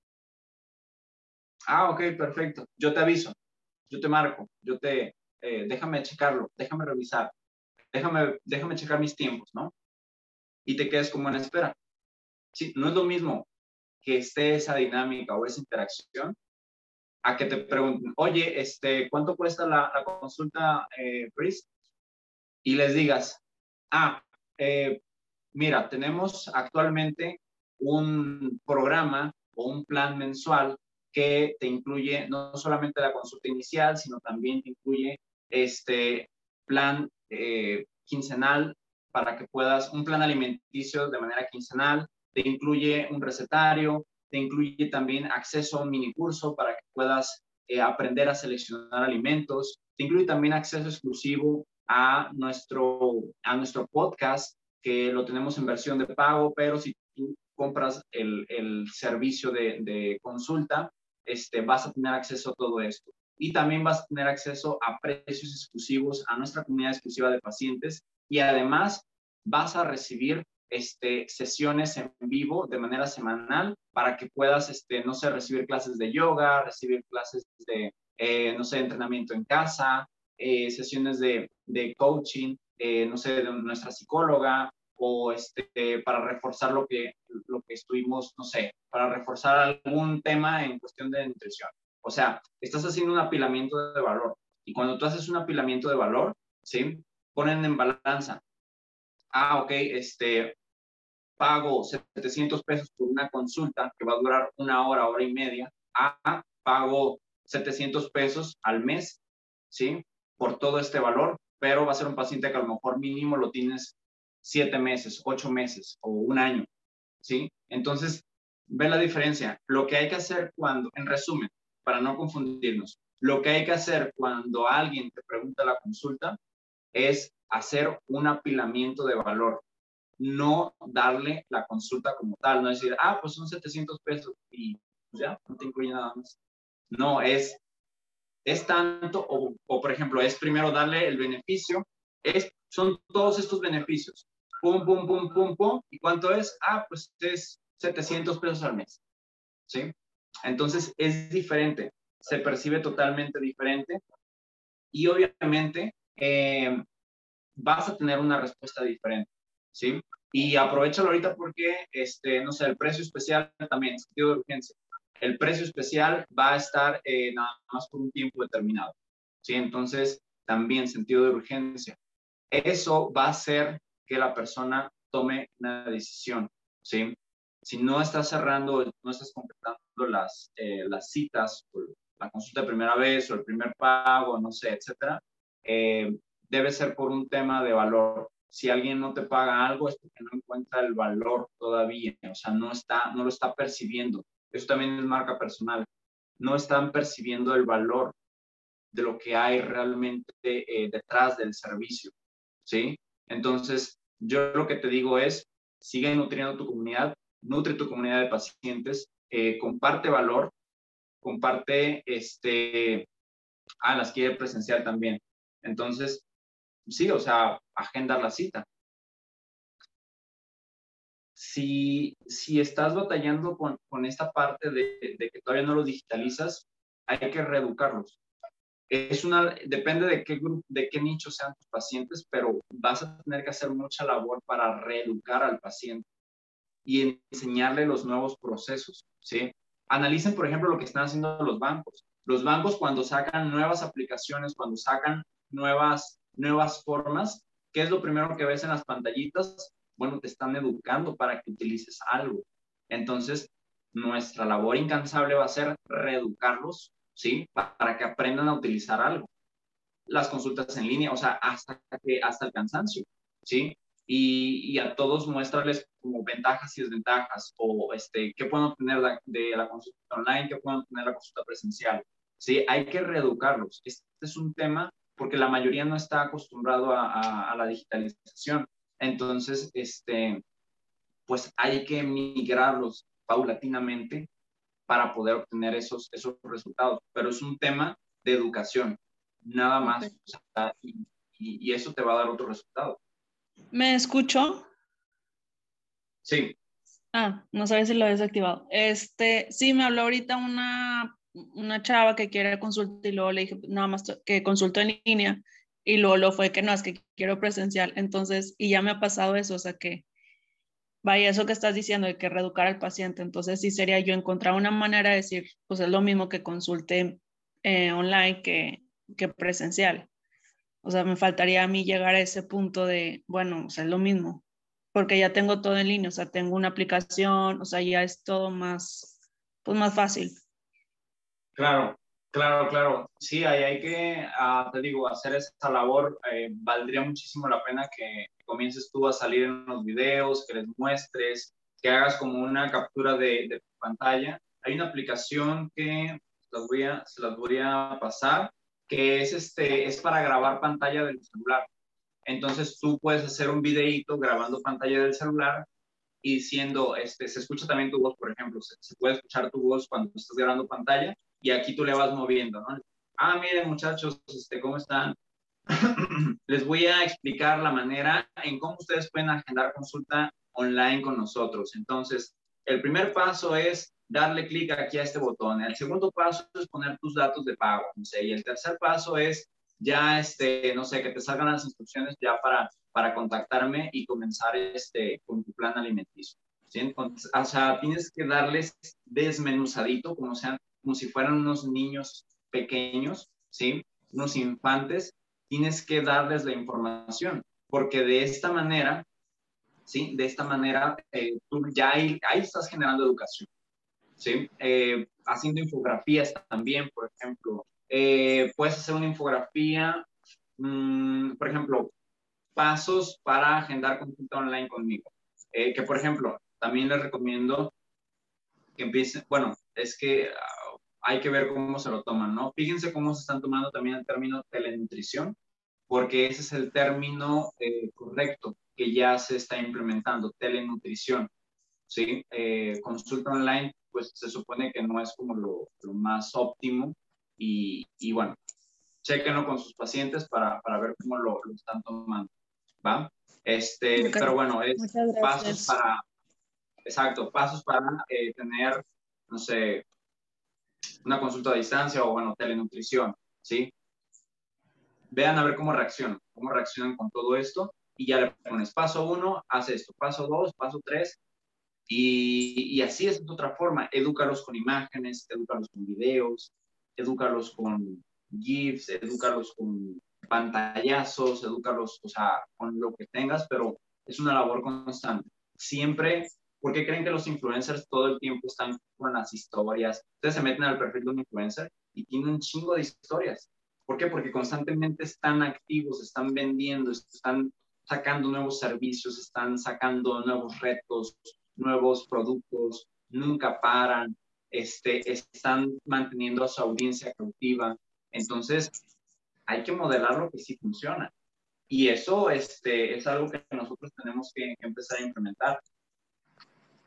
S1: Ah, ok, perfecto. Yo te aviso, yo te marco, yo te, eh, déjame checarlo, déjame revisar, déjame, déjame checar mis tiempos, ¿no? Y te quedes como en espera. Sí, no es lo mismo que esté esa dinámica o esa interacción a que te pregunten, oye, este, ¿cuánto cuesta la, consulta, eh, Y les digas, ah, eh, mira, tenemos actualmente un programa o un plan mensual que te incluye no solamente la consulta inicial, sino también te incluye este plan eh, quincenal para que puedas, un plan alimenticio de manera quincenal, te incluye un recetario, te incluye también acceso a un mini curso para que puedas eh, aprender a seleccionar alimentos, te incluye también acceso exclusivo a nuestro, a nuestro podcast, que lo tenemos en versión de pago, pero si tú compras el, el servicio de, de, consulta, este, vas a tener acceso a todo esto. Y también vas a tener acceso a precios exclusivos, a nuestra comunidad exclusiva de pacientes y además vas a recibir este, sesiones en vivo de manera semanal para que puedas, este, no sé, recibir clases de yoga, recibir clases de, eh, no sé, entrenamiento en casa, eh, sesiones de, de coaching, eh, no sé, de nuestra psicóloga o este, para reforzar lo que, lo que estuvimos, no sé, para reforzar algún tema en cuestión de nutrición. O sea, estás haciendo un apilamiento de valor. Y cuando tú haces un apilamiento de valor, ¿sí? Ponen en balanza. Ah, ok, este, pago 700 pesos por una consulta que va a durar una hora, hora y media, a pago 700 pesos al mes, ¿sí? Por todo este valor, pero va a ser un paciente que a lo mejor mínimo lo tienes siete meses, ocho meses o un año, ¿sí? Entonces, ve la diferencia. Lo que hay que hacer cuando, en resumen, para no confundirnos, lo que hay que hacer cuando alguien te pregunta la consulta es hacer un apilamiento de valor no darle la consulta como tal, no decir, ah, pues son 700 pesos y ya, no te incluye nada más. No, es, es tanto, o, por ejemplo, es primero darle el beneficio, es, son todos estos beneficios. Pum, pum, pum, pum, pum. ¿Y cuánto es? Ah, pues es 700 pesos al mes. ¿Sí? Entonces es diferente, se percibe totalmente diferente y obviamente eh, vas a tener una respuesta diferente. ¿sí? Y aprovechalo ahorita porque, este, no sé, el precio especial también, sentido de urgencia. El precio especial va a estar eh, nada más por un tiempo determinado, ¿sí? Entonces, también sentido de urgencia. Eso va a hacer que la persona tome una decisión, ¿sí? Si no estás cerrando, no estás completando las, eh, las citas, la consulta de primera vez o el primer pago, no sé, etcétera, eh, debe ser por un tema de valor si alguien no te paga algo es porque no encuentra el valor todavía, o sea, no, está, no lo está percibiendo. Eso también es marca personal. No están percibiendo el valor de lo que hay realmente eh, detrás del servicio, ¿sí? Entonces, yo lo que te digo es, sigue nutriendo tu comunidad, nutre tu comunidad de pacientes, eh, comparte valor, comparte, este, ah, las quiere presencial también. Entonces, sí, o sea, agendar la cita. Si, si estás batallando con, con esta parte de, de, que todavía no lo digitalizas, hay que reeducarlos. Es una, depende de qué grupo, de qué nicho sean tus pacientes, pero vas a tener que hacer mucha labor para reeducar al paciente y enseñarle los nuevos procesos, ¿sí? Analicen, por ejemplo, lo que están haciendo los bancos. Los bancos cuando sacan nuevas aplicaciones, cuando sacan nuevas, nuevas formas, ¿qué es lo primero que ves en las pantallitas? Bueno, te están educando para que utilices algo. Entonces, nuestra labor incansable va a ser reeducarlos, ¿sí? Para que aprendan a utilizar algo. Las consultas en línea, o sea, hasta, que, hasta el cansancio, ¿sí? Y, a todos muéstrales como ventajas y desventajas, o este, qué pueden obtener de la consulta online, qué pueden obtener la consulta presencial. Sí, hay que reeducarlos. Este es un tema porque la mayoría no está acostumbrado a, a la digitalización. Entonces, este, pues hay que migrarlos paulatinamente para poder obtener esos, esos resultados. Pero es un tema de educación, nada más. y, y, eso te va a dar otro resultado.
S5: ¿Me escucho?
S1: Sí.
S5: Ah, no sabes si lo habías activado. Este, sí, me habló ahorita una, una chava que quiere consulta y luego le dije nada más que consulto en línea y luego lo fue que no, es que quiero presencial. Entonces, y ya me ha pasado eso, o sea que, vaya, eso que estás diciendo de que reeducar al paciente, entonces sí sería yo encontrar una manera de decir, pues es lo mismo que consulte eh, online que, que presencial. O sea, me faltaría a mí llegar a ese punto de, bueno, o sea, es lo mismo, porque ya tengo todo en línea, o sea, tengo una aplicación, o sea, ya es todo más, pues más fácil.
S1: Claro, Claro, claro. Sí, ahí hay que, ah, te digo, hacer esa labor. Eh, valdría muchísimo la pena que comiences tú a salir en los videos, que les muestres, que hagas como una captura de, pantalla. Hay una aplicación que las voy a, se las voy a pasar, que es, este, es para grabar pantalla del celular. Entonces tú puedes hacer un videíto grabando pantalla del celular y diciendo, este, se escucha también tu voz, por ejemplo, se, se puede escuchar tu voz cuando estás grabando pantalla y aquí tú le vas moviendo, ¿no? Ah, miren muchachos, este, ¿cómo están? Les voy a explicar la manera en cómo ustedes pueden agendar consulta online con nosotros. Entonces, el primer paso es darle clic aquí a este botón. El segundo paso es poner tus datos de pago. No sé, y el tercer paso es ya, este, no sé, que te salgan las instrucciones ya para, para contactarme y comenzar este, con tu plan alimenticio. ¿sí? Entonces, o sea, tienes que darles desmenuzadito, como sean como si fueran unos niños pequeños, ¿sí? Unos infantes, tienes que darles la información, porque de esta manera, ¿sí? De esta manera, eh, tú ya ahí, estás generando educación, ¿sí? Eh, haciendo infografías también, por ejemplo. Eh, puedes hacer una infografía, mm, por ejemplo, pasos para agendar consulta online conmigo. que, por ejemplo, también les recomiendo que empiecen, bueno, es que hay que ver cómo se lo toman, ¿no? Fíjense cómo se están tomando también el término telenutrición, porque ese es el término eh, correcto que ya se está implementando, telenutrición, ¿sí? Eh, consulta online, pues se supone que no es como lo, más óptimo y, y, bueno, chequenlo con sus pacientes para, para ver cómo lo, lo, están tomando, ¿va? Este, pero bueno, es pasos para, exacto, pasos para eh, tener, no sé, una consulta a distancia o, bueno, telenutrición, ¿sí? Vean a ver cómo reaccionan, cómo reaccionan con todo esto y ya le pones paso uno, haz esto, paso dos, paso tres, y, así es de otra forma, edúcalos con imágenes, edúcalos con videos, edúcalos con GIFs, edúcalos con pantallazos, edúcalos, o sea, con lo que tengas, pero es una labor constante. Siempre ¿Por qué creen que los influencers todo el tiempo están con las historias? Ustedes se meten al perfil de un influencer y tienen un chingo de historias. ¿Por qué? Porque constantemente están activos, están vendiendo, están sacando nuevos servicios, están sacando nuevos retos, nuevos productos, nunca paran, este, están manteniendo a su audiencia cautiva. Entonces, hay que modelar lo que sí funciona. Y eso este, es algo que nosotros tenemos que empezar a implementar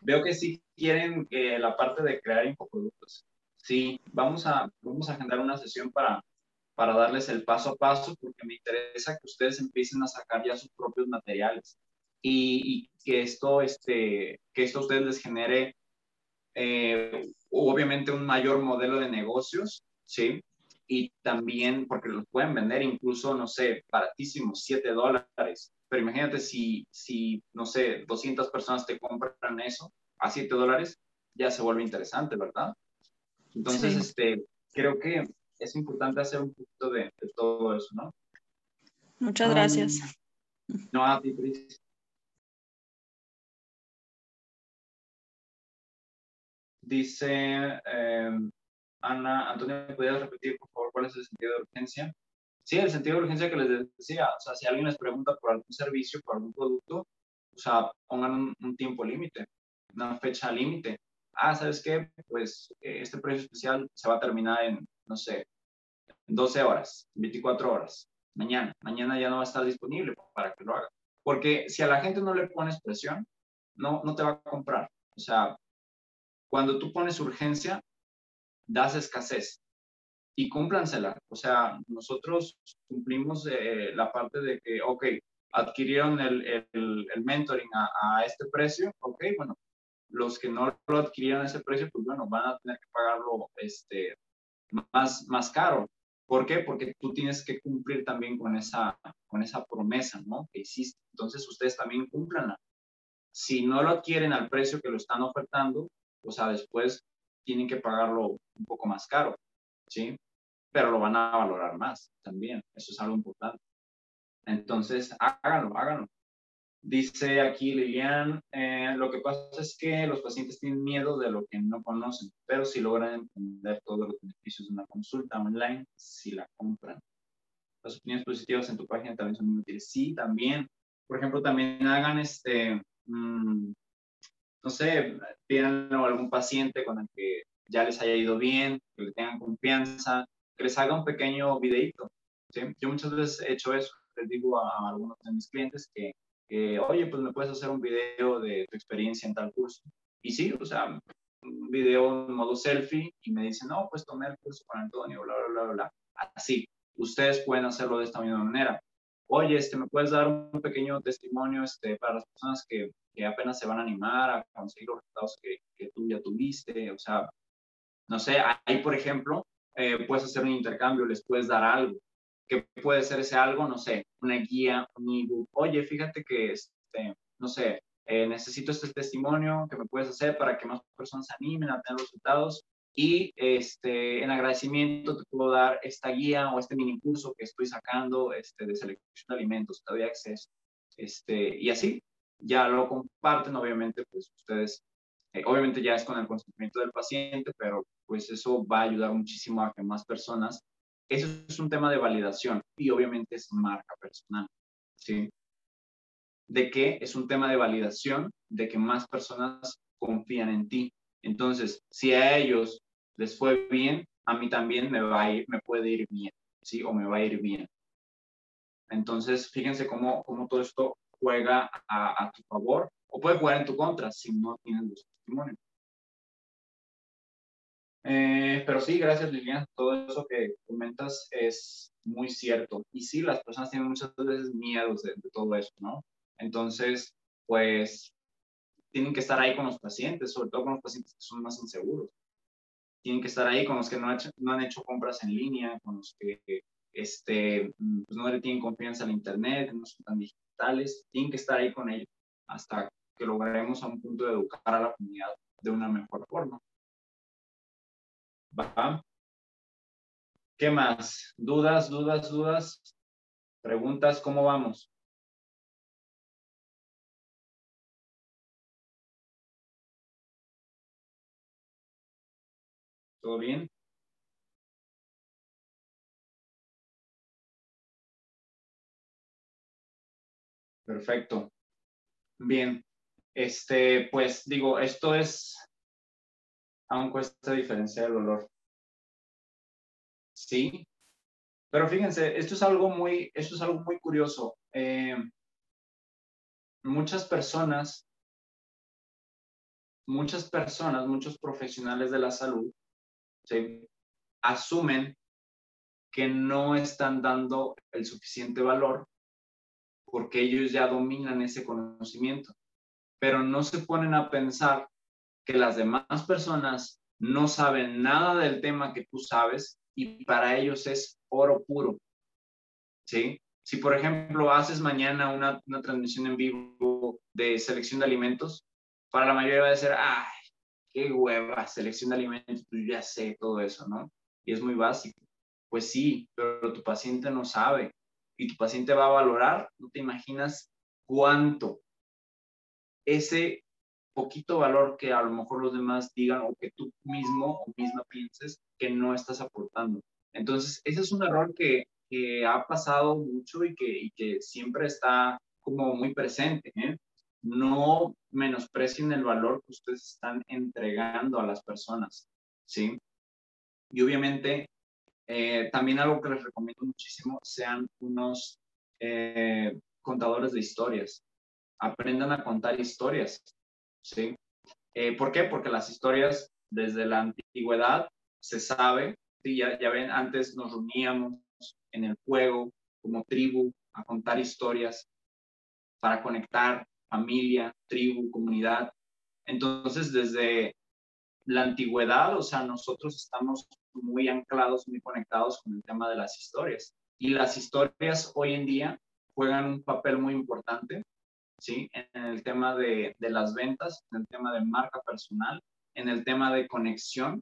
S1: veo que sí quieren eh, la parte de crear infoproductos. Sí, vamos a, vamos a agendar una sesión para, para darles el paso a paso porque me interesa que ustedes empiecen a sacar ya sus propios materiales. y, que, esto, este, que esto a ustedes les genere eh, obviamente un mayor modelo de negocios, ¿sí? Y también porque los pueden vender incluso, no sé, baratísimos, 7 dólares. Pero imagínate si, si, no sé, 200 personas te compran eso a 7 dólares, ya se vuelve interesante, ¿verdad? Entonces, este, creo que es importante hacer un poquito de, todo eso, ¿no?
S5: Muchas gracias.
S1: no, a ti, Dice eh, Ana, Antonio, ¿podrías repetir, por favor, cuál es el sentido de urgencia? Sí, el sentido de urgencia que les decía, o sea, si alguien les pregunta por algún servicio, por algún producto, o sea, pongan un, tiempo límite, una fecha límite. Ah, ¿sabes qué? Pues eh, este precio especial se va a terminar en, no sé, en 12 horas, 24 horas, mañana. Mañana ya no va a estar disponible para que lo haga. Porque si a la gente no le pones presión, no, no te va a comprar. O sea, cuando tú pones urgencia, das escasez y cúmplansela. O sea, nosotros cumplimos eh, la parte de que, ok, adquirieron el, el, mentoring a, a, este precio, ok, bueno, los que no lo adquirieron a ese precio, pues bueno, van a tener que pagarlo este, más, más caro. ¿Por qué? Porque tú tienes que cumplir también con esa, con esa promesa, ¿no? Que hiciste. Entonces, ustedes también cúmplanla. Si no lo adquieren al precio que lo están ofertando, o sea, después tienen que pagarlo un poco más caro, ¿sí? Pero lo van a valorar más también, eso es algo importante. Entonces, háganlo, háganlo. Dice aquí Lilian, eh, lo que pasa es que los pacientes tienen miedo de lo que no conocen, pero si logran entender todos los beneficios de una consulta online, si la compran. Las opiniones positivas en tu página también son muy útiles. Sí, también. Por ejemplo, también hagan este, mm, no sé, tienen algún paciente con el que ya les haya ido bien, que le tengan confianza, que les haga un pequeño videito. ¿sí? Yo muchas veces he hecho eso, les digo a, algunos de mis clientes que, oye, pues me puedes hacer un video de tu experiencia en tal curso. Y sí, o sea, un video en modo selfie y me dicen, no, pues tomé el curso con Antonio, bla, bla, bla, bla. Así, ustedes pueden hacerlo de esta misma manera. Oye, este, ¿me puedes dar un pequeño testimonio este, para las personas que que apenas se van a animar a conseguir los resultados que, que tú ya tuviste. O sea, no sé, ahí, por ejemplo, eh, puedes hacer un intercambio, les puedes dar algo. ¿Qué puede ser ese algo? No sé, una guía, un ebook. Oye, fíjate que, este, no sé, eh, necesito este testimonio que me puedes hacer para que más personas se animen a tener resultados. Y este, en agradecimiento te puedo dar esta guía o este mini curso que estoy sacando este, de selección de alimentos, te doy acceso. Este, y así, ya lo comparten, obviamente, pues ustedes, eh, obviamente ya es con el consentimiento del paciente, pero pues eso va a ayudar muchísimo a que más personas, eso es un tema de validación y obviamente es marca personal, ¿sí? De que es un tema de validación, de que más personas confían en ti. Entonces, si a ellos les fue bien, a mí también me va a ir, me puede ir bien, ¿sí? O me va a ir bien. Entonces, fíjense cómo, cómo todo esto juega a, tu favor o puede jugar en tu contra si no tienes los testimonios. Eh, pero sí, gracias Lilian, todo eso que comentas es muy cierto. Y sí, las personas tienen muchas veces miedos de, todo eso, ¿no? Entonces, pues tienen que estar ahí con los pacientes, sobre todo con los pacientes que son más inseguros. Tienen que estar ahí con los que no, no han hecho compras en línea, con los que este, pues no le tienen confianza al Internet, no son tan digitales tienen que estar ahí con ellos hasta que logremos a un punto de educar a la comunidad de una mejor forma. ¿Va? ¿Qué más? ¿Dudas, dudas, dudas? ¿Preguntas? ¿Cómo vamos? ¿Todo bien? Perfecto. Bien. Este, pues digo, esto es, aún cuesta diferenciar el olor. Sí. Pero fíjense, esto es algo muy, esto es algo muy curioso. Eh, muchas personas, muchas personas, muchos profesionales de la salud, asumen que no están dando el suficiente valor porque ellos ya dominan ese conocimiento, pero no se ponen a pensar que las demás personas no saben nada del tema que tú sabes y para ellos es oro puro. ¿Sí? Si, por ejemplo, haces mañana una, una transmisión en vivo de selección de alimentos, para la mayoría va a ser, ay, qué hueva, selección de alimentos, pues ya sé todo eso, ¿no? Y es muy básico. Pues sí, pero tu paciente no sabe y tu paciente va a valorar, no te imaginas cuánto ese poquito valor que a lo mejor los demás digan o que tú mismo o misma pienses que no estás aportando. Entonces, ese es un error que, que ha pasado mucho y que, que siempre está como muy presente. ¿eh? No menosprecien el valor que ustedes están entregando a las personas, ¿sí? Y obviamente eh, también algo que les recomiendo muchísimo sean unos eh, contadores de historias. Aprendan a contar historias, ¿sí? Eh, ¿Por qué? Porque las historias desde la antigüedad se sabe, ¿sí? ya, ya ven, antes nos reuníamos en el juego como tribu a contar historias para conectar familia, tribu, comunidad. Entonces, desde la antigüedad, o sea, nosotros estamos muy anclados, muy conectados con el tema de las historias. Y las historias hoy en día juegan un papel muy importante, ¿sí? En el tema de, de las ventas, en el tema de marca personal, en el tema de conexión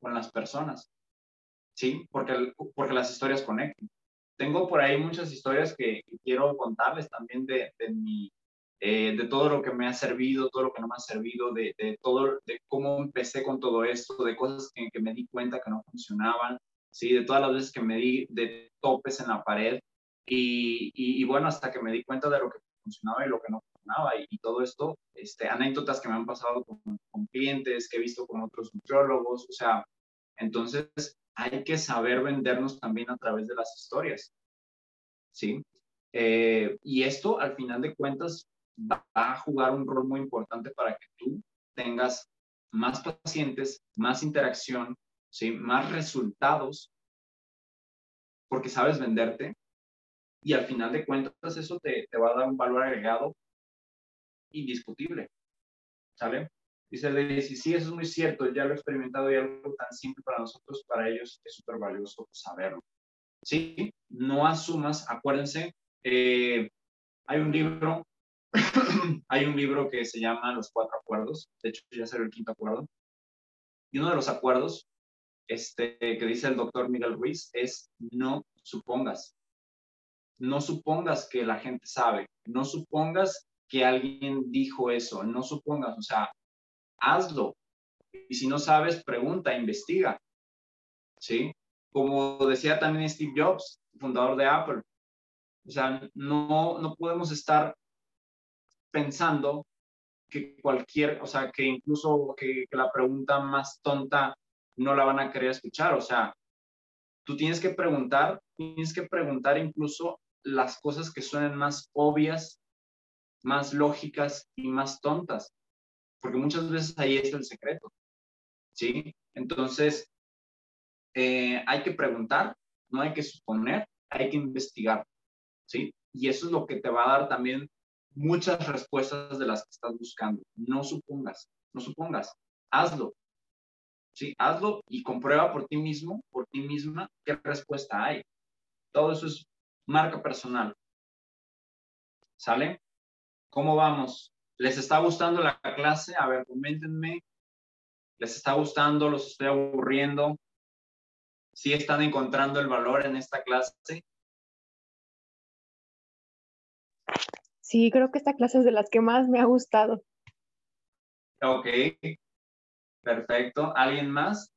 S1: con las personas, ¿sí? Porque, porque las historias conectan. Tengo por ahí muchas historias que, quiero contarles también de, de mi, eh, de todo lo que me ha servido, todo lo que no me ha servido, de, de, todo, de cómo empecé con todo esto, de cosas que, me di cuenta que no funcionaban, ¿sí? de todas las veces que me di de topes en la pared y, y, bueno, hasta que me di cuenta de lo que funcionaba y lo que no funcionaba y, todo esto, este, anécdotas que me han pasado con, con clientes, que he visto con otros nutriólogos, o sea, entonces hay que saber vendernos también a través de las historias, ¿sí? Eh, y esto, al final de cuentas, va a jugar un rol muy importante para que tú tengas más pacientes, más interacción, ¿sí? más resultados, porque sabes venderte y al final de cuentas eso te, te va a dar un valor agregado indiscutible. ¿Sale? Dice Daisy, sí, eso es muy cierto, ya lo he experimentado y algo tan simple para nosotros, para ellos es súper valioso saberlo. Sí, no asumas, acuérdense, eh, hay un libro hay un libro que se llama Los Cuatro Acuerdos, de hecho ya será el quinto acuerdo, y uno de los acuerdos este, que dice el doctor Miguel Ruiz es no supongas. No supongas que la gente sabe, no supongas que alguien dijo eso, no supongas, o sea, hazlo. Y si no sabes, pregunta, investiga. ¿Sí? Como decía también Steve Jobs, fundador de Apple, o sea, no, no podemos estar pensando que cualquier, o sea, que incluso que, la pregunta más tonta no la van a querer escuchar. O sea, tú tienes que preguntar, tienes que preguntar incluso las cosas que suenen más obvias, más lógicas y más tontas, porque muchas veces ahí es el secreto. ¿Sí? Entonces, eh, hay que preguntar, no hay que suponer, hay que investigar. ¿Sí? Y eso es lo que te va a dar también muchas respuestas de las que estás buscando. No supongas, no supongas, hazlo. Sí, hazlo y comprueba por ti mismo, por ti misma, qué respuesta hay. Todo eso es marca personal. ¿Sale? ¿Cómo vamos? ¿Les está gustando la clase? A ver, coméntenme. ¿Les está gustando? ¿Los estoy aburriendo? ¿Sí están encontrando el valor en esta clase?
S2: Sí, creo que esta clase es de las que más me ha gustado.
S1: Ok, perfecto. ¿Alguien más?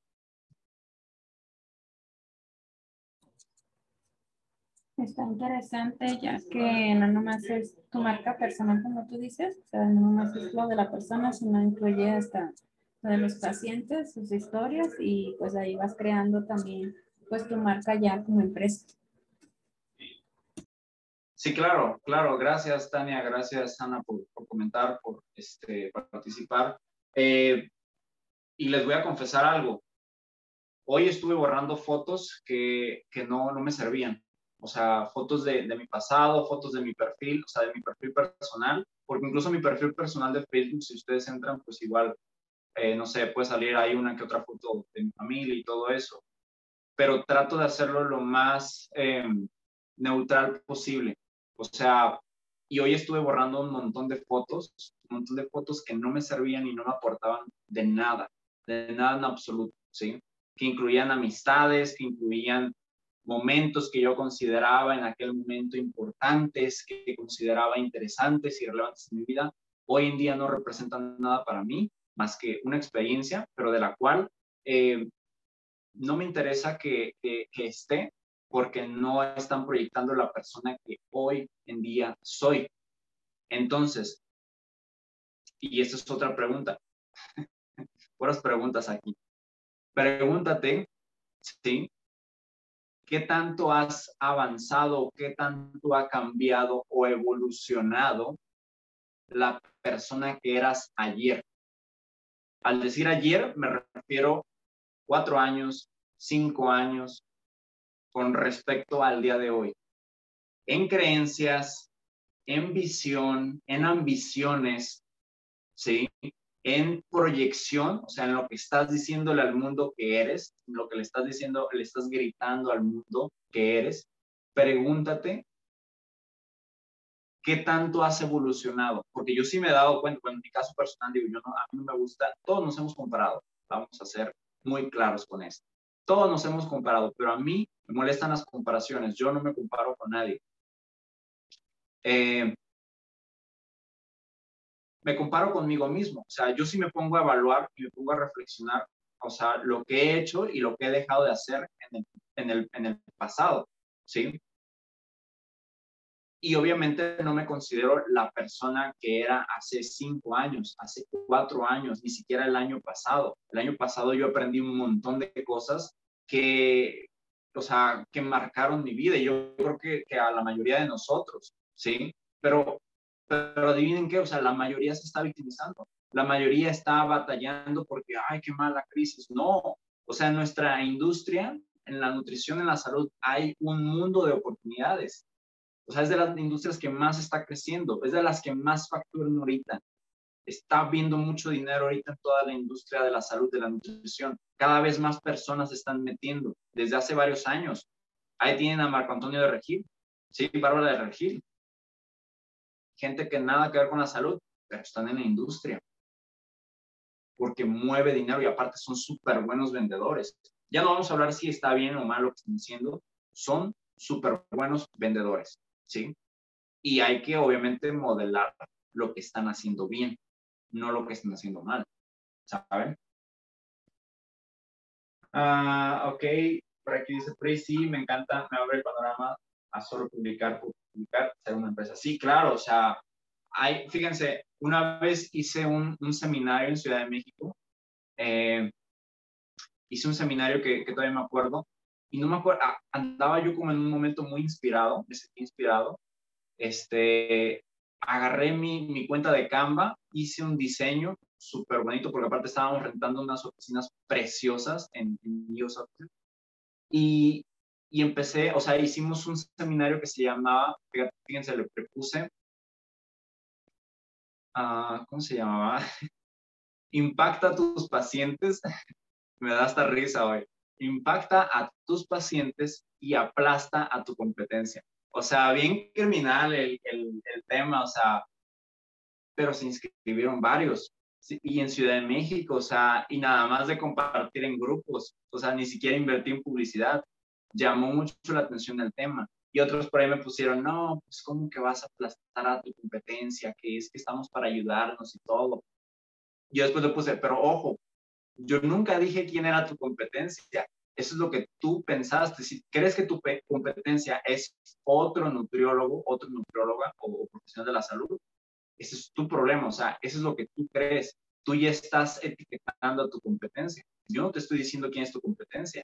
S3: Está interesante ya que no nomás es tu marca personal como tú dices, o sea, no nomás es lo de la persona, sino incluye hasta lo de los pacientes, sus historias y pues ahí vas creando también pues tu marca ya como empresa.
S1: Sí, claro, claro. Gracias, Tania. Gracias, Ana, por, comentar, por este, participar. Eh, y les voy a confesar algo. Hoy estuve borrando fotos que, que no, no me servían. O sea, fotos de, de, mi pasado, fotos de mi perfil, o sea, de mi perfil personal, porque incluso mi perfil personal de Facebook, si ustedes entran, pues igual, eh, no sé, puede salir ahí una que otra foto de mi familia y todo eso, pero trato de hacerlo lo más eh, neutral posible, o sea, y hoy estuve borrando un montón de fotos, un montón de fotos que no me servían y no me aportaban de nada, de nada en absoluto, ¿sí? Que incluían amistades, que incluían momentos que yo consideraba en aquel momento importantes, que consideraba interesantes y relevantes en mi vida, hoy en día no representan nada para mí más que una experiencia, pero de la cual eh, no me interesa que, que, esté porque no están proyectando la persona que hoy en día soy. Entonces, y esta es otra pregunta, buenas preguntas aquí. Pregúntate, ¿sí? Qué tanto has avanzado, qué tanto ha cambiado o evolucionado la persona que eras ayer. Al decir ayer me refiero cuatro años, cinco años, con respecto al día de hoy. En creencias, en visión, en ambiciones, ¿sí? En proyección, o sea, en lo que estás diciéndole al mundo que eres, lo que le estás diciendo, le estás gritando al mundo que eres, pregúntate qué tanto has evolucionado, porque yo sí me he dado cuenta, en mi caso personal, digo, yo a mí no me gusta, todos nos hemos comparado, vamos a ser muy claros con esto, todos nos hemos comparado, pero a mí me molestan las comparaciones, yo no me comparo con nadie. Eh, me comparo conmigo mismo. O sea, yo sí me pongo a evaluar y me pongo a reflexionar, o sea, lo que he hecho y lo que he dejado de hacer en el, en el, en el pasado, ¿sí? Y obviamente no me considero la persona que era hace cinco años, hace cuatro años, ni siquiera el año pasado. El año pasado yo aprendí un montón de cosas que, o sea, que marcaron mi vida y yo creo que, que a la mayoría de nosotros, ¿sí? Pero pero adivinen qué, o sea, la mayoría se está victimizando. La mayoría está batallando porque, ay, qué mala crisis. No, o sea, en nuestra industria, en la nutrición, en la salud, hay un mundo de oportunidades. O sea, es de las industrias que más está creciendo, es de las que más facturan ahorita. Está viendo mucho dinero ahorita en toda la industria de la salud, de la nutrición. Cada vez más personas se están metiendo desde hace varios años. Ahí tienen a Marco Antonio de Regil, sí, Bárbara de Regil, gente que nada que ver con la salud, pero están en la industria. Porque mueve dinero y aparte son súper buenos vendedores. Ya no vamos a hablar si está bien o mal lo que están diciendo, son súper buenos vendedores, ¿sí? Y hay que obviamente modelar lo que están haciendo bien, no lo que están haciendo mal, ¿saben? Ah, ok, por aquí dice Pri, sí, me encanta, me abre el panorama a solo publicar ser una empresa. Sí, claro, o sea, hay, fíjense, una vez hice un, un seminario en Ciudad de México, eh, hice un seminario que, que, todavía me acuerdo, y no me acuerdo, andaba yo como en un momento muy inspirado, me sentí inspirado, este, agarré mi, mi cuenta de Canva, hice un diseño súper bonito, porque aparte estábamos rentando unas oficinas preciosas en, en y, y empecé, o sea, hicimos un seminario que se llamaba, fíjense, le propuse, uh, ¿cómo se llamaba? Impacta a tus pacientes, me da hasta risa hoy, impacta a tus pacientes y aplasta a tu competencia. O sea, bien criminal el, el, el tema, o sea, pero se inscribieron varios. Y en Ciudad de México, o sea, y nada más de compartir en grupos, o sea, ni siquiera invertí en publicidad llamó mucho la atención el tema. Y otros por ahí me pusieron, no, pues cómo que vas a aplastar a tu competencia, que es que estamos para ayudarnos y todo. Yo después le puse, pero ojo, yo nunca dije quién era tu competencia. Eso es lo que tú pensaste. Si crees que tu competencia es otro nutriólogo, otro nutrióloga o, profesional de la salud, ese es tu problema. O sea, eso es lo que tú crees. Tú ya estás etiquetando a tu competencia. Yo no te estoy diciendo quién es tu competencia.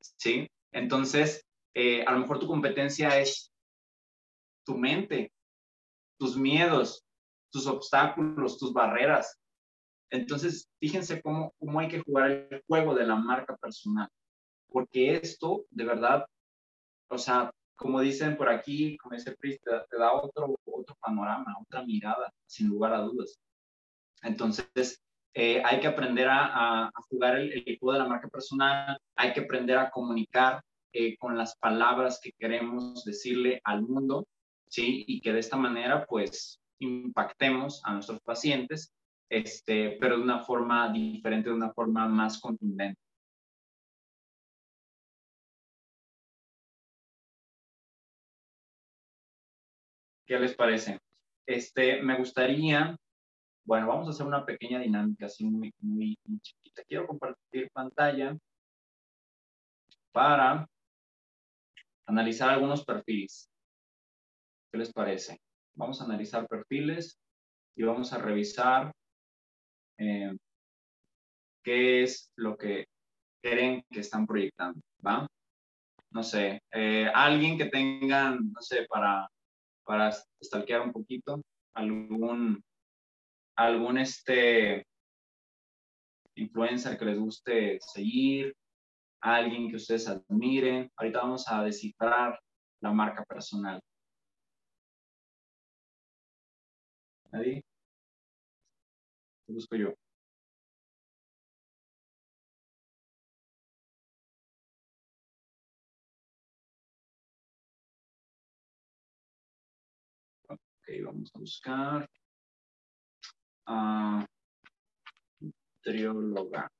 S1: ¿Sí? Entonces, eh, a lo mejor tu competencia es tu mente, tus miedos, tus obstáculos, tus barreras. Entonces, fíjense cómo, cómo hay que jugar el juego de la marca personal, porque esto, de verdad, o sea, como dicen por aquí, como dice Pris, te, da otro, otro panorama, otra mirada, sin lugar a dudas. Entonces, eh, hay que aprender a, jugar el, juego de la marca personal, hay que aprender a comunicar eh, con las palabras que queremos decirle al mundo, ¿sí? Y que de esta manera, pues, impactemos a nuestros pacientes, este, pero de una forma diferente, de una forma más contundente. ¿Qué les parece? Este, me gustaría, bueno, vamos a hacer una pequeña dinámica así muy, muy, chiquita. Quiero compartir pantalla para analizar algunos perfiles. ¿Qué les parece? Vamos a analizar perfiles y vamos a revisar eh, qué es lo que creen que están proyectando, ¿va? No sé, eh, alguien que tengan, no sé, para para stalkear un poquito, algún, algún este influencer que les guste seguir, alguien que ustedes admiren. Ahorita vamos a descifrar la marca personal. ¿Nadie? busco yo. vamos a buscar. Uh, nutrióloga.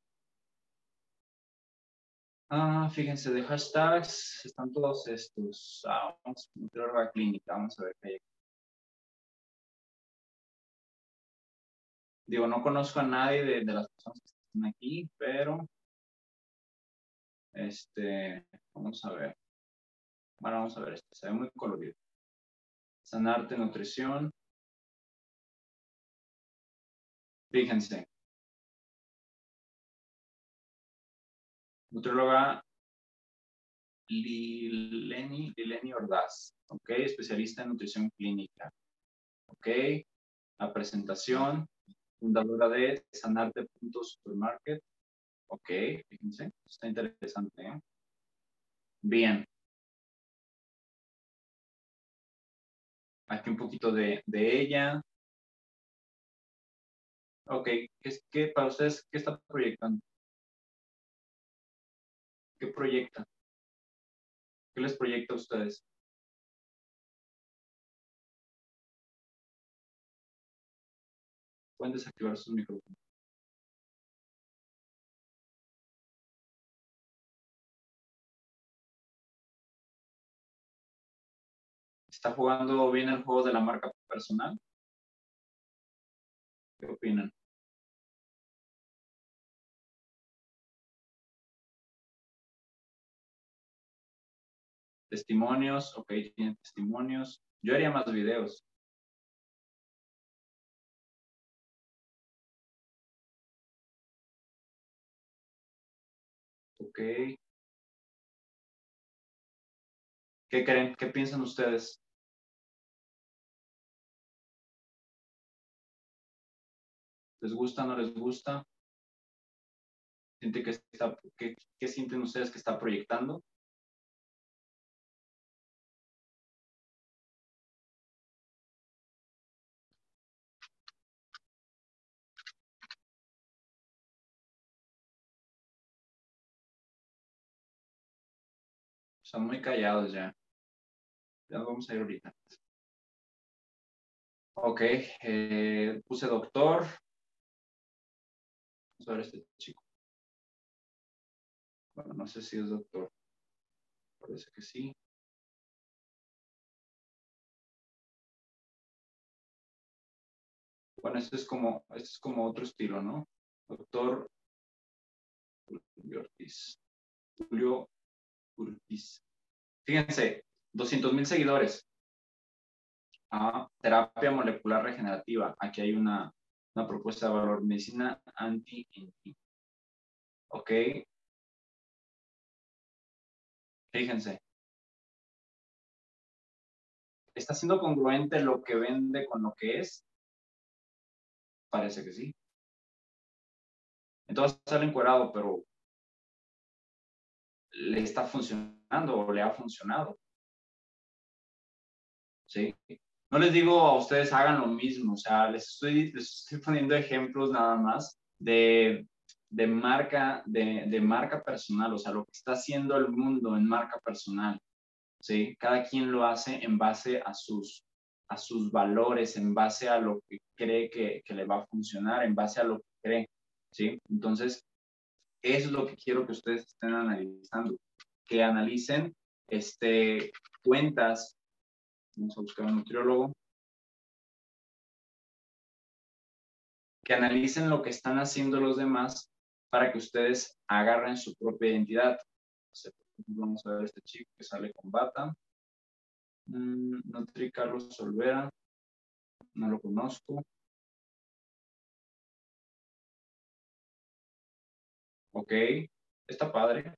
S1: Ah, fíjense, de hashtags están todos estos. Ah, nutrióloga clínica, vamos a ver qué hay. Digo, no conozco a nadie de, de las personas que están aquí, pero este, vamos a ver. Bueno, vamos a ver este, se ve muy colorido. Sanarte Nutrición. Fíjense. Nutrióloga Lileni, Lileni Ordaz, ¿ok? Especialista en nutrición clínica, ¿ok? La presentación, fundadora de Sanarte.supermarket, ¿ok? Fíjense, está interesante, ¿eh? Bien. aquí un poquito de, ella. Ok, ¿qué, para ustedes, qué está proyectando? ¿Qué proyecta? ¿Qué les proyecta a ustedes? Pueden desactivar sus micrófonos. ¿Está jugando bien el juego de la marca personal? ¿Qué opinan? Testimonios, ok, tiene testimonios. Yo haría más videos. Ok. ¿Qué creen? ¿Qué piensan ustedes? ¿Les gusta, no les gusta? ¿Siente que sienten ustedes que está proyectando? Están muy callados ya. Ya vamos a ir ahorita. Ok, eh, puse doctor, Vamos a ver este chico. Bueno, no sé si es doctor. Parece que sí. Bueno, este es como, este es como otro estilo, ¿no? Doctor Julio Ortiz. Julio Ortiz. Fíjense, 200 mil seguidores. Ah, terapia molecular regenerativa. Aquí hay una, una propuesta de valor, medicina anti ¿Ok? Fíjense. ¿Está siendo congruente lo que vende con lo que es? Parece que sí. Entonces sale encuerado, pero le está funcionando o le ha funcionado. ¿sí? No les digo a ustedes hagan lo mismo, o sea, les estoy, les estoy poniendo ejemplos nada más de, de marca, de, de, marca personal, o sea, lo que está haciendo el mundo en marca personal, ¿sí? Cada quien lo hace en base a sus, a sus valores, en base a lo que cree que, que le va a funcionar, en base a lo que cree, ¿sí? Entonces, es lo que quiero que ustedes estén analizando, que analicen este, cuentas. Vamos a buscar un nutriólogo. Que analicen lo que están haciendo los demás para que ustedes agarren su propia identidad. Vamos a ver este chico que sale con bata. Mm, Nutri Carlos Solvera. No lo conozco. Ok, está padre.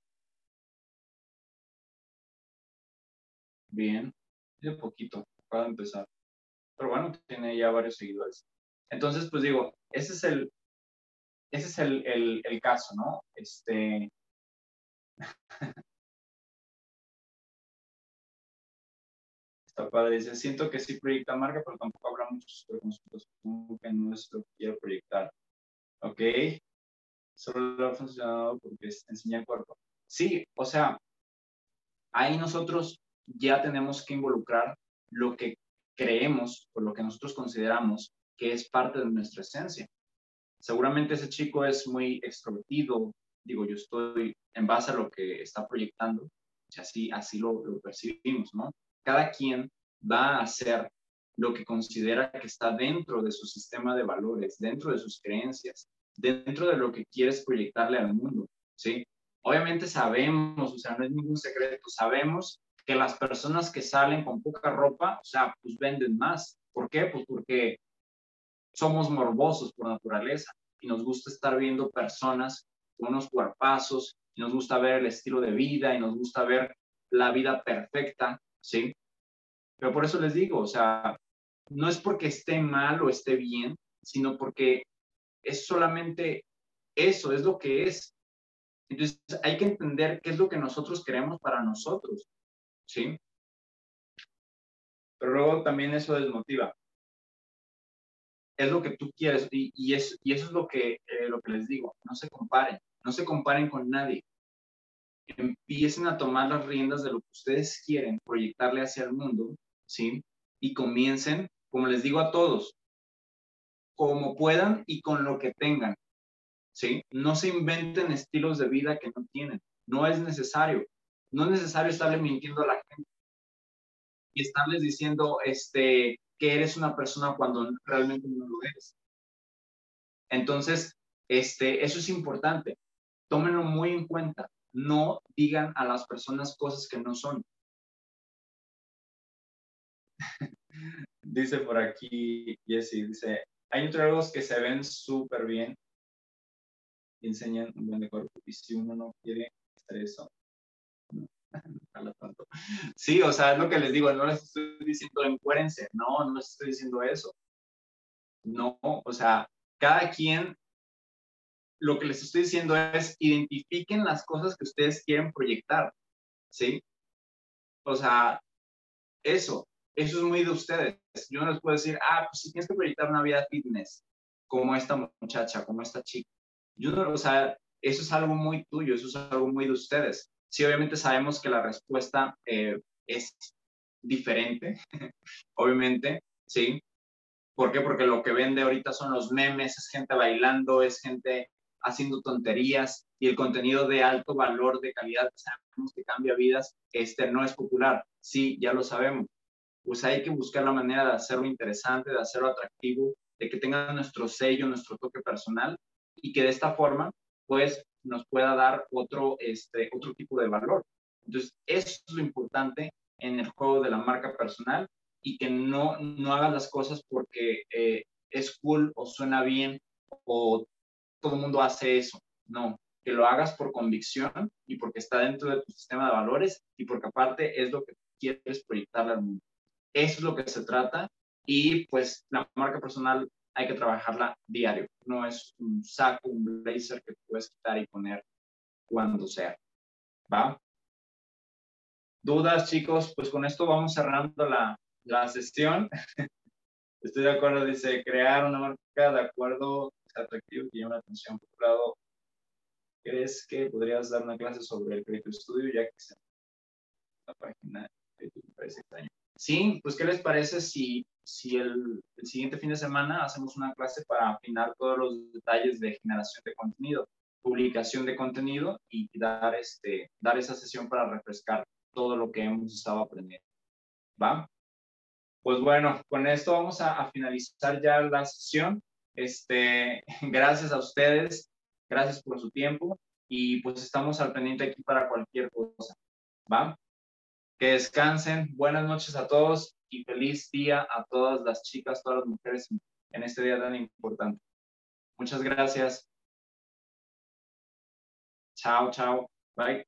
S1: Bien, de poquito, de empezar. Pero bueno, tiene ya varios seguidores. Entonces, pues digo, ese es el, ese es el, el, el caso, ¿no? Este. Está padre. Dice, siento que sí proyecta marca, pero tampoco habrá muchos preconceptos que no es lo que quiero proyectar. Ok. Solo ha funcionado porque enseña el cuerpo. Sí, o sea, ahí nosotros ya tenemos que involucrar lo que creemos o lo que nosotros consideramos que es parte de nuestra esencia. Seguramente ese chico es muy extrovertido, digo, yo estoy en base a lo que está proyectando, y así, así lo, lo percibimos, ¿no? Cada quien va a hacer lo que considera que está dentro de su sistema de valores, dentro de sus creencias, dentro de lo que quieres proyectarle al mundo, ¿sí? Obviamente sabemos, o sea, no es ningún secreto, sabemos que las personas que salen con poca ropa, o sea, pues venden más. ¿Por qué? Pues porque somos morbosos por naturaleza y nos gusta estar viendo personas con unos cuerpazos y nos gusta ver el estilo de vida y nos gusta ver la vida perfecta, ¿sí? Pero por eso les digo, o sea, no es porque esté mal o esté bien, sino porque es solamente eso, es lo que es. Entonces hay que entender qué es lo que nosotros queremos para nosotros. ¿sí? Pero luego también eso desmotiva. Es lo que tú quieres y, y, es, y eso es lo que, eh, lo que les digo, no se comparen, no se comparen con nadie. Empiecen a tomar las riendas de lo que ustedes quieren proyectarle hacia el mundo, ¿sí? Y comiencen, como les digo a todos, como puedan y con lo que tengan, ¿sí? No se inventen estilos de vida que no tienen, no es necesario. No es necesario estarle mintiendo a la gente y estarles diciendo este, que eres una persona cuando realmente no lo eres. Entonces, este, eso es importante. Tómenlo muy en cuenta. No digan a las personas cosas que no son. dice por aquí Jesse, dice, hay nutriólogos que se ven súper bien y enseñan un buen de cuerpo. Y si uno no quiere hacer eso, Sí, o sea, es lo que les digo, no les estoy diciendo encuérense, no, no les estoy diciendo eso. No, o sea, cada quien, lo que les estoy diciendo es identifiquen las cosas que ustedes quieren proyectar, ¿sí? O sea, eso, eso es muy de ustedes. Yo no les puedo decir, ah, pues si tienes que proyectar una vida fitness, como esta muchacha, como esta chica. Yo no, o sea, eso es algo muy tuyo, eso es algo muy de ustedes. Sí, obviamente sabemos que la respuesta eh, es diferente, obviamente, ¿sí? ¿Por qué? Porque lo que vende ahorita son los memes, es gente bailando, es gente haciendo tonterías y el contenido de alto valor, de calidad, sabemos que cambia vidas, este no es popular. Sí, ya lo sabemos. Pues hay que buscar la manera de hacerlo interesante, de hacerlo atractivo, de que tenga nuestro sello, nuestro toque personal y que de esta forma, pues nos pueda dar otro, este, otro tipo de valor. Entonces, eso es lo importante en el juego de la marca personal y que no, no hagas las cosas porque eh, es cool o suena bien o todo el mundo hace eso. No, que lo hagas por convicción y porque está dentro de tu sistema de valores y porque aparte es lo que quieres proyectar al mundo. Eso es lo que se trata y pues la marca personal hay que trabajarla diario. No es un saco, un blazer que puedes quitar y poner cuando sea. ¿Va? ¿Dudas, chicos? Pues con esto vamos cerrando la, la sesión. Estoy de acuerdo, dice, crear una marca de acuerdo, atractivo que llame la atención. Por lado, ¿crees que podrías dar una clase sobre el crédito estudio ya que la página de YouTube parece? Sí, pues ¿qué les parece si, si el, el, siguiente fin de semana hacemos una clase para afinar todos los detalles de generación de contenido, publicación de contenido y dar, este, dar esa sesión para refrescar todo lo que hemos estado aprendiendo? ¿Va? Pues bueno, con esto vamos a, finalizar ya la sesión. Este, gracias a ustedes, gracias por su tiempo y pues estamos al pendiente aquí para cualquier cosa. ¿Va? Que descansen. Buenas noches a todos y feliz día a todas las chicas, todas las mujeres en este día tan importante. Muchas gracias. Chao, chao. Bye.